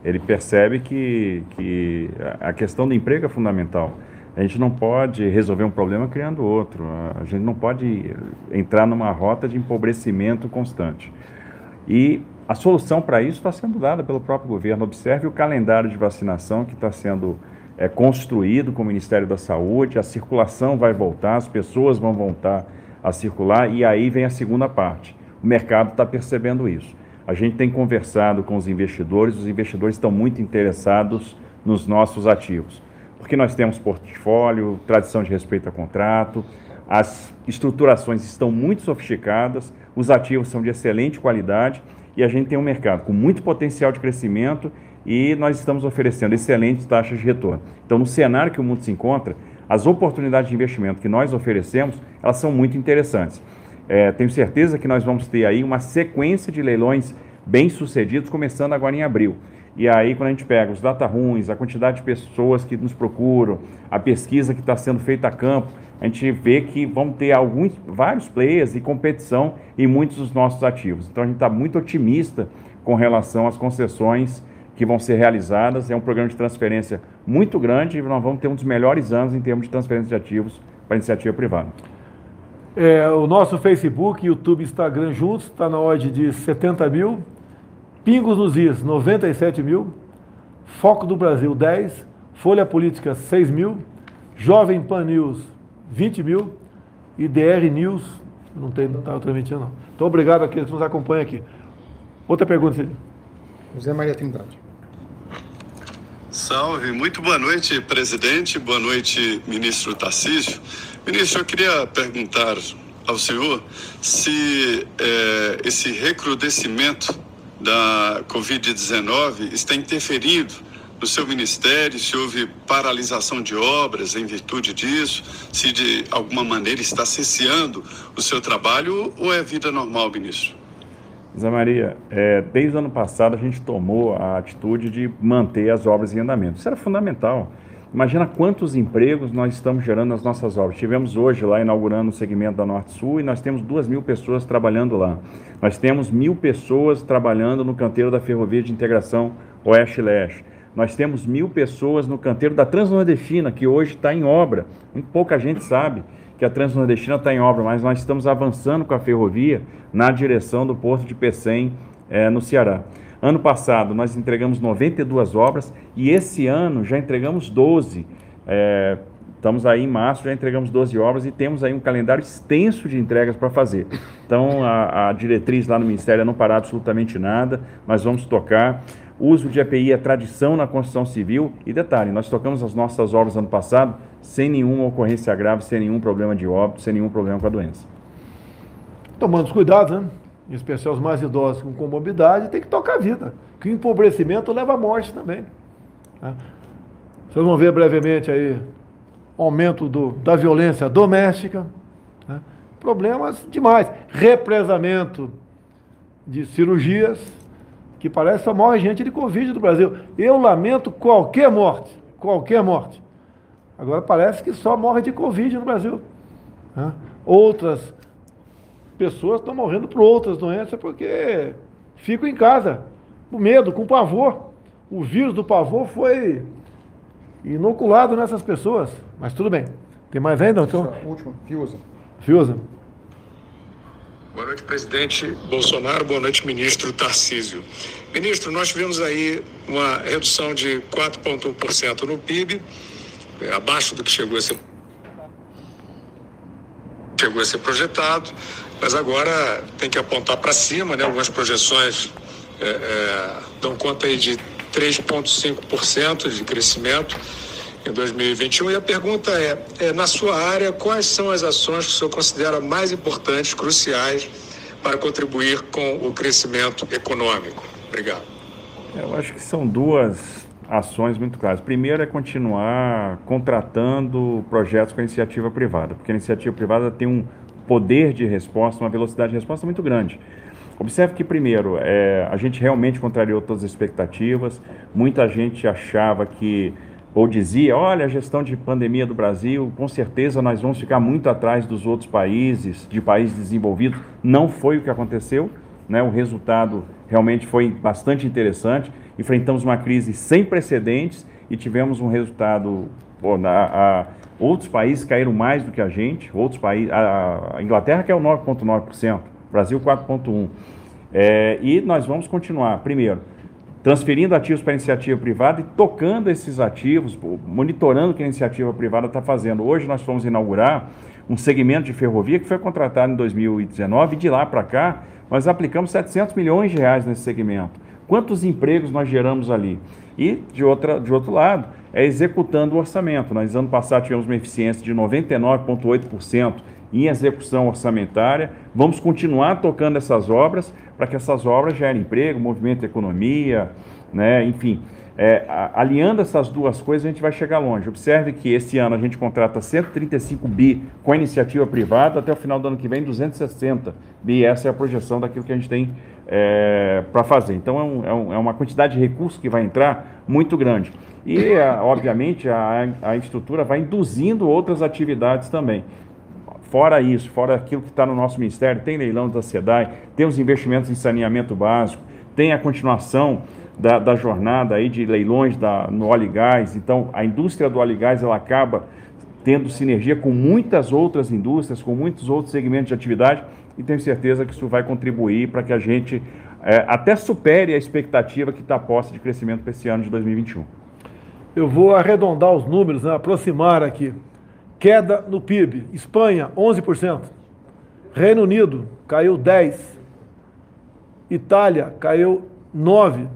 Ele percebe que, que a questão do emprego é fundamental. A gente não pode resolver um problema criando outro. A gente não pode entrar numa rota de empobrecimento constante. E a solução para isso está sendo dada pelo próprio governo. Observe o calendário de vacinação que está sendo é, construído com o Ministério da Saúde. A circulação vai voltar, as pessoas vão voltar a circular, e aí vem a segunda parte. O mercado está percebendo isso. A gente tem conversado com os investidores, os investidores estão muito interessados nos nossos ativos, porque nós temos portfólio, tradição de respeito a contrato, as estruturações estão muito sofisticadas, os ativos são de excelente qualidade e a gente tem um mercado com muito potencial de crescimento e nós estamos oferecendo excelentes taxas de retorno. Então, no cenário que o mundo se encontra, as oportunidades de investimento que nós oferecemos, elas são muito interessantes. É, tenho certeza que nós vamos ter aí uma sequência de leilões bem-sucedidos, começando agora em abril. E aí, quando a gente pega os data ruins, a quantidade de pessoas que nos procuram, a pesquisa que está sendo feita a campo, a gente vê que vão ter alguns, vários players e competição em muitos dos nossos ativos. Então, a gente está muito otimista com relação às concessões que vão ser realizadas. É um programa de transferência muito grande e nós vamos ter um dos melhores anos em termos de transferência de ativos para a iniciativa privada. É, o nosso Facebook, YouTube, Instagram juntos está na ordem de 70 mil. Pingos nos Is, 97 mil. Foco do Brasil, 10. Folha Política, 6 mil. Jovem Pan News, 20 mil. E DR News, não tem, não está transmitindo não. Então, obrigado àqueles que nos acompanham aqui. Outra pergunta, Cid. José Maria Trindade. Salve, muito boa noite, presidente, boa noite, ministro Tarcísio. Ministro, eu queria perguntar ao senhor se é, esse recrudescimento da Covid-19 está interferindo no seu ministério, se houve paralisação de obras em virtude disso, se de alguma maneira está cesseando o seu trabalho ou é vida normal, ministro? Zé Maria, é, desde o ano passado a gente tomou a atitude de manter as obras em andamento. Isso era fundamental. Imagina quantos empregos nós estamos gerando nas nossas obras. Tivemos hoje lá inaugurando o segmento da Norte Sul e nós temos duas mil pessoas trabalhando lá. Nós temos mil pessoas trabalhando no canteiro da Ferrovia de Integração Oeste-Leste. Nós temos mil pessoas no canteiro da Transnordestina, que hoje está em obra. Pouca gente sabe que a Transnordestina está em obra, mas nós estamos avançando com a ferrovia na direção do porto de Pecém, é, no Ceará. Ano passado nós entregamos 92 obras e esse ano já entregamos 12. É, estamos aí em março, já entregamos 12 obras e temos aí um calendário extenso de entregas para fazer. Então a, a, diretriz lá no Ministério é não parar absolutamente nada, nós vamos tocar. Uso de EPI é tradição na construção civil e detalhe, nós tocamos as nossas obras ano passado sem nenhuma ocorrência grave, sem nenhum problema de óbito, sem nenhum problema com a doença tomando os cuidados, né? Em especial os mais idosos com comorbidade, tem que tocar a vida. Que o empobrecimento leva à morte também. Né? Vocês vão ver brevemente aí aumento do, da violência doméstica, né? problemas demais. Represamento de cirurgias, que parece que só morre gente de Covid do Brasil. Eu lamento qualquer morte, qualquer morte. Agora parece que só morre de Covid no Brasil. Né? Outras pessoas estão morrendo por outras doenças porque ficam em casa, com medo, com pavor. O vírus do pavor foi inoculado nessas pessoas. Mas tudo bem. Tem mais ainda? Então... Último, Fiuza. Fiuza. Boa noite, presidente Bolsonaro. Boa noite, ministro Tarcísio. Ministro, nós tivemos aí uma redução de 4,1% no PIB, é, abaixo do que chegou a ser chegou a ser projetado mas agora tem que apontar para cima, né? Algumas projeções é, é, dão conta aí de 3,5% de crescimento em 2021. E a pergunta é, é, na sua área, quais são as ações que o senhor considera mais importantes, cruciais, para contribuir com o crescimento econômico? Obrigado. Eu acho que são duas ações muito claras. Primeiro é continuar contratando projetos com a iniciativa privada, porque a iniciativa privada tem um, poder de resposta, uma velocidade de resposta muito grande. Observe que, primeiro, é, a gente realmente contrariou todas as expectativas. Muita gente achava que, ou dizia, olha, a gestão de pandemia do Brasil, com certeza nós vamos ficar muito atrás dos outros países, de países desenvolvidos. Não foi o que aconteceu. Né? O resultado realmente foi bastante interessante. Enfrentamos uma crise sem precedentes e tivemos um resultado pô, na, a, Outros países caíram mais do que a gente, outros países, a, Inglaterra que é o 9,9%, Brasil 4,1%. É, e nós vamos continuar, primeiro, transferindo ativos para iniciativa privada e tocando esses ativos, monitorando o que a iniciativa privada está fazendo. Hoje nós fomos inaugurar um segmento de ferrovia que foi contratado em 2019 e de lá para cá nós aplicamos 700 milhões de reais nesse segmento. Quantos empregos nós geramos ali? E, de, outra, de outro lado, é executando o orçamento. Nós, ano passado, tivemos uma eficiência de 99,8% em execução orçamentária. Vamos continuar tocando essas obras para que essas obras gerem emprego, movimento economia, né? enfim. É, aliando essas duas coisas, a gente vai chegar longe. Observe que esse ano a gente contrata 135 bi com a iniciativa privada, até o final do ano que vem, 260 bi. Essa é a projeção daquilo que a gente tem para fazer. Então é, um, é, um, é, uma quantidade de recursos que vai entrar muito grande. E, a, obviamente, a, a estrutura vai induzindo outras atividades também. Fora isso, fora aquilo que está no nosso ministério, tem leilão da SEDAI, tem os investimentos em saneamento básico, tem a continuação da, da jornada aí de leilões da, no óleo e gás. Então, a indústria do óleo e gás ela acaba tendo sinergia com muitas outras indústrias, com muitos outros segmentos de atividade, e tenho certeza que isso vai contribuir para que a gente é, até supere a expectativa que está posta de crescimento para esse ano de 2021. Eu vou arredondar os números, né, aproximar aqui. Queda no PIB. Espanha, 11%. Reino Unido, caiu 10%. Itália, caiu 9%.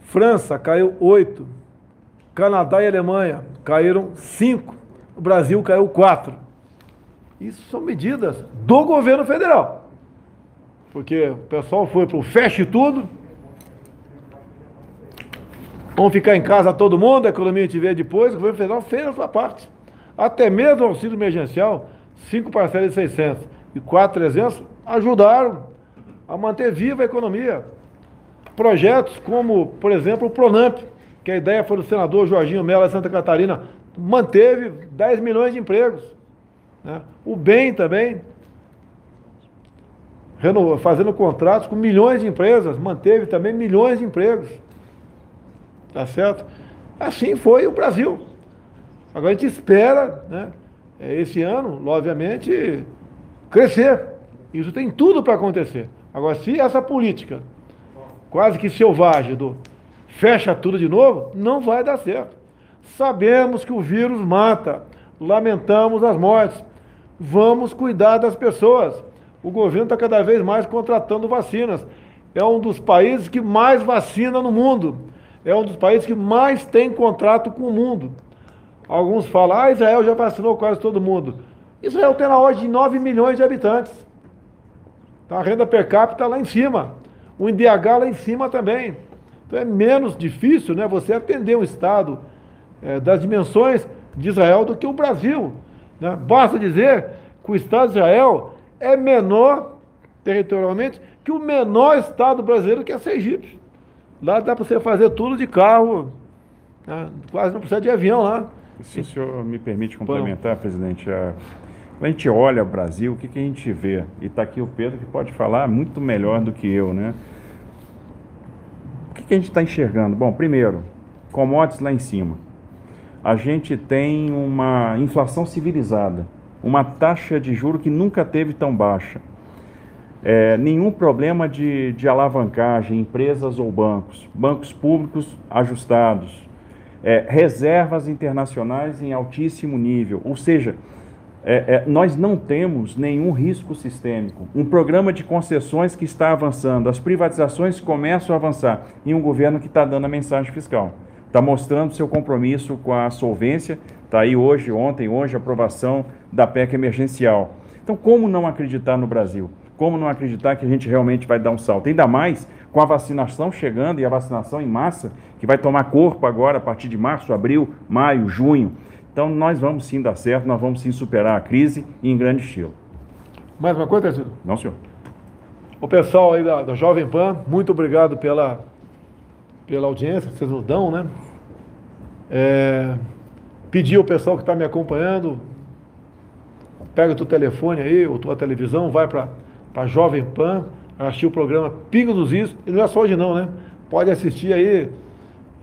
França, caiu 8%. Canadá e Alemanha, caíram 5%. O Brasil caiu 4%. Isso são medidas do governo federal. Porque o pessoal foi para o feche tudo, Vamos ficar em casa todo mundo, a economia gente vê depois, o governo federal fez a sua parte. Até mesmo o auxílio emergencial, 5 parcelas de 600 e 4,300 ajudaram a manter viva a economia. Projetos como, por exemplo, o Pronamp, que a ideia foi do senador Jorginho Mello Santa Catarina, manteve 10 milhões de empregos. Né? O BEM também, fazendo contratos com milhões de empresas, manteve também milhões de empregos. Tá certo? Assim foi o Brasil. Agora a gente espera, né, é, esse ano, obviamente, crescer. Isso tem tudo para acontecer. Agora, se essa política quase que selvagem do fecha tudo de novo, não vai dar certo. Sabemos que o vírus mata, lamentamos as mortes. Vamos cuidar das pessoas. O governo está cada vez mais contratando vacinas. É um dos países que mais vacina no mundo é um dos países que mais tem contrato com o mundo. Alguns falam, ah, Israel já vacinou quase todo mundo. Israel tem na ordem de 9 milhões de habitantes. Então, a renda per capita lá em cima. O IDH lá em cima também. Então é menos difícil né, você atender um Estado é, das dimensões de Israel do que o Brasil. Né? Basta dizer que o Estado de Israel é menor territorialmente que o menor Estado brasileiro que é Sergipe. Lá dá para você fazer tudo de carro, né? quase não precisa de avião lá. Se o senhor me permite complementar, presidente, a, quando a gente olha o Brasil, o que, que a gente vê? E está aqui o Pedro que pode falar muito melhor do que eu, né? O que, que a gente está enxergando? Bom, primeiro, commodities lá em cima. A gente tem uma inflação civilizada, uma taxa de juro que nunca teve tão baixa é, nenhum problema de, de alavancagem, empresas ou bancos, bancos públicos ajustados, é, reservas internacionais em altíssimo nível, ou seja, é, é, nós não temos nenhum risco sistêmico. Um programa de concessões que está avançando, as privatizações começam a avançar, e um governo que está dando a mensagem fiscal, está mostrando seu compromisso com a solvência, está aí hoje, ontem, hoje, aprovação da PEC emergencial. Então, como não acreditar no Brasil? Como não acreditar que a gente realmente vai dar um salto? Ainda mais com a vacinação chegando e a vacinação em massa, que vai tomar corpo agora a partir de março, abril, maio, junho. Então nós vamos sim dar certo, nós vamos sim superar a crise em grande estilo. Mais uma coisa, Tecido? Não, senhor. O pessoal aí da, da Jovem Pan, muito obrigado pela, pela audiência que vocês nos dão, né? É, pedir ao pessoal que está me acompanhando, pega o teu telefone aí, ou tua televisão, vai para para Jovem Pan, assistir o programa Pingo dos Is, e não é só hoje não, né? Pode assistir aí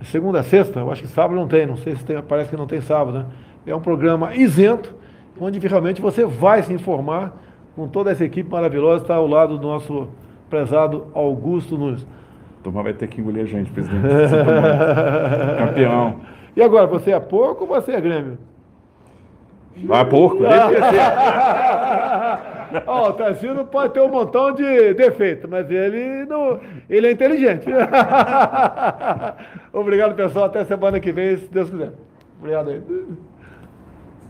segunda sexta, eu acho que sábado não tem, não sei se tem, parece que não tem sábado, né? É um programa isento, onde realmente você vai se informar com toda essa equipe maravilhosa, está ao lado do nosso prezado Augusto Nunes. Turma vai ter que engolir a gente, presidente. (laughs) Campeão. E agora, você é porco ou você é Grêmio? Ah, porco, (laughs) Ó, o Tarcísio pode ter um montão de defeitos, mas ele não, ele é inteligente. (laughs) Obrigado, pessoal. Até semana que vem, se Deus quiser. Obrigado aí.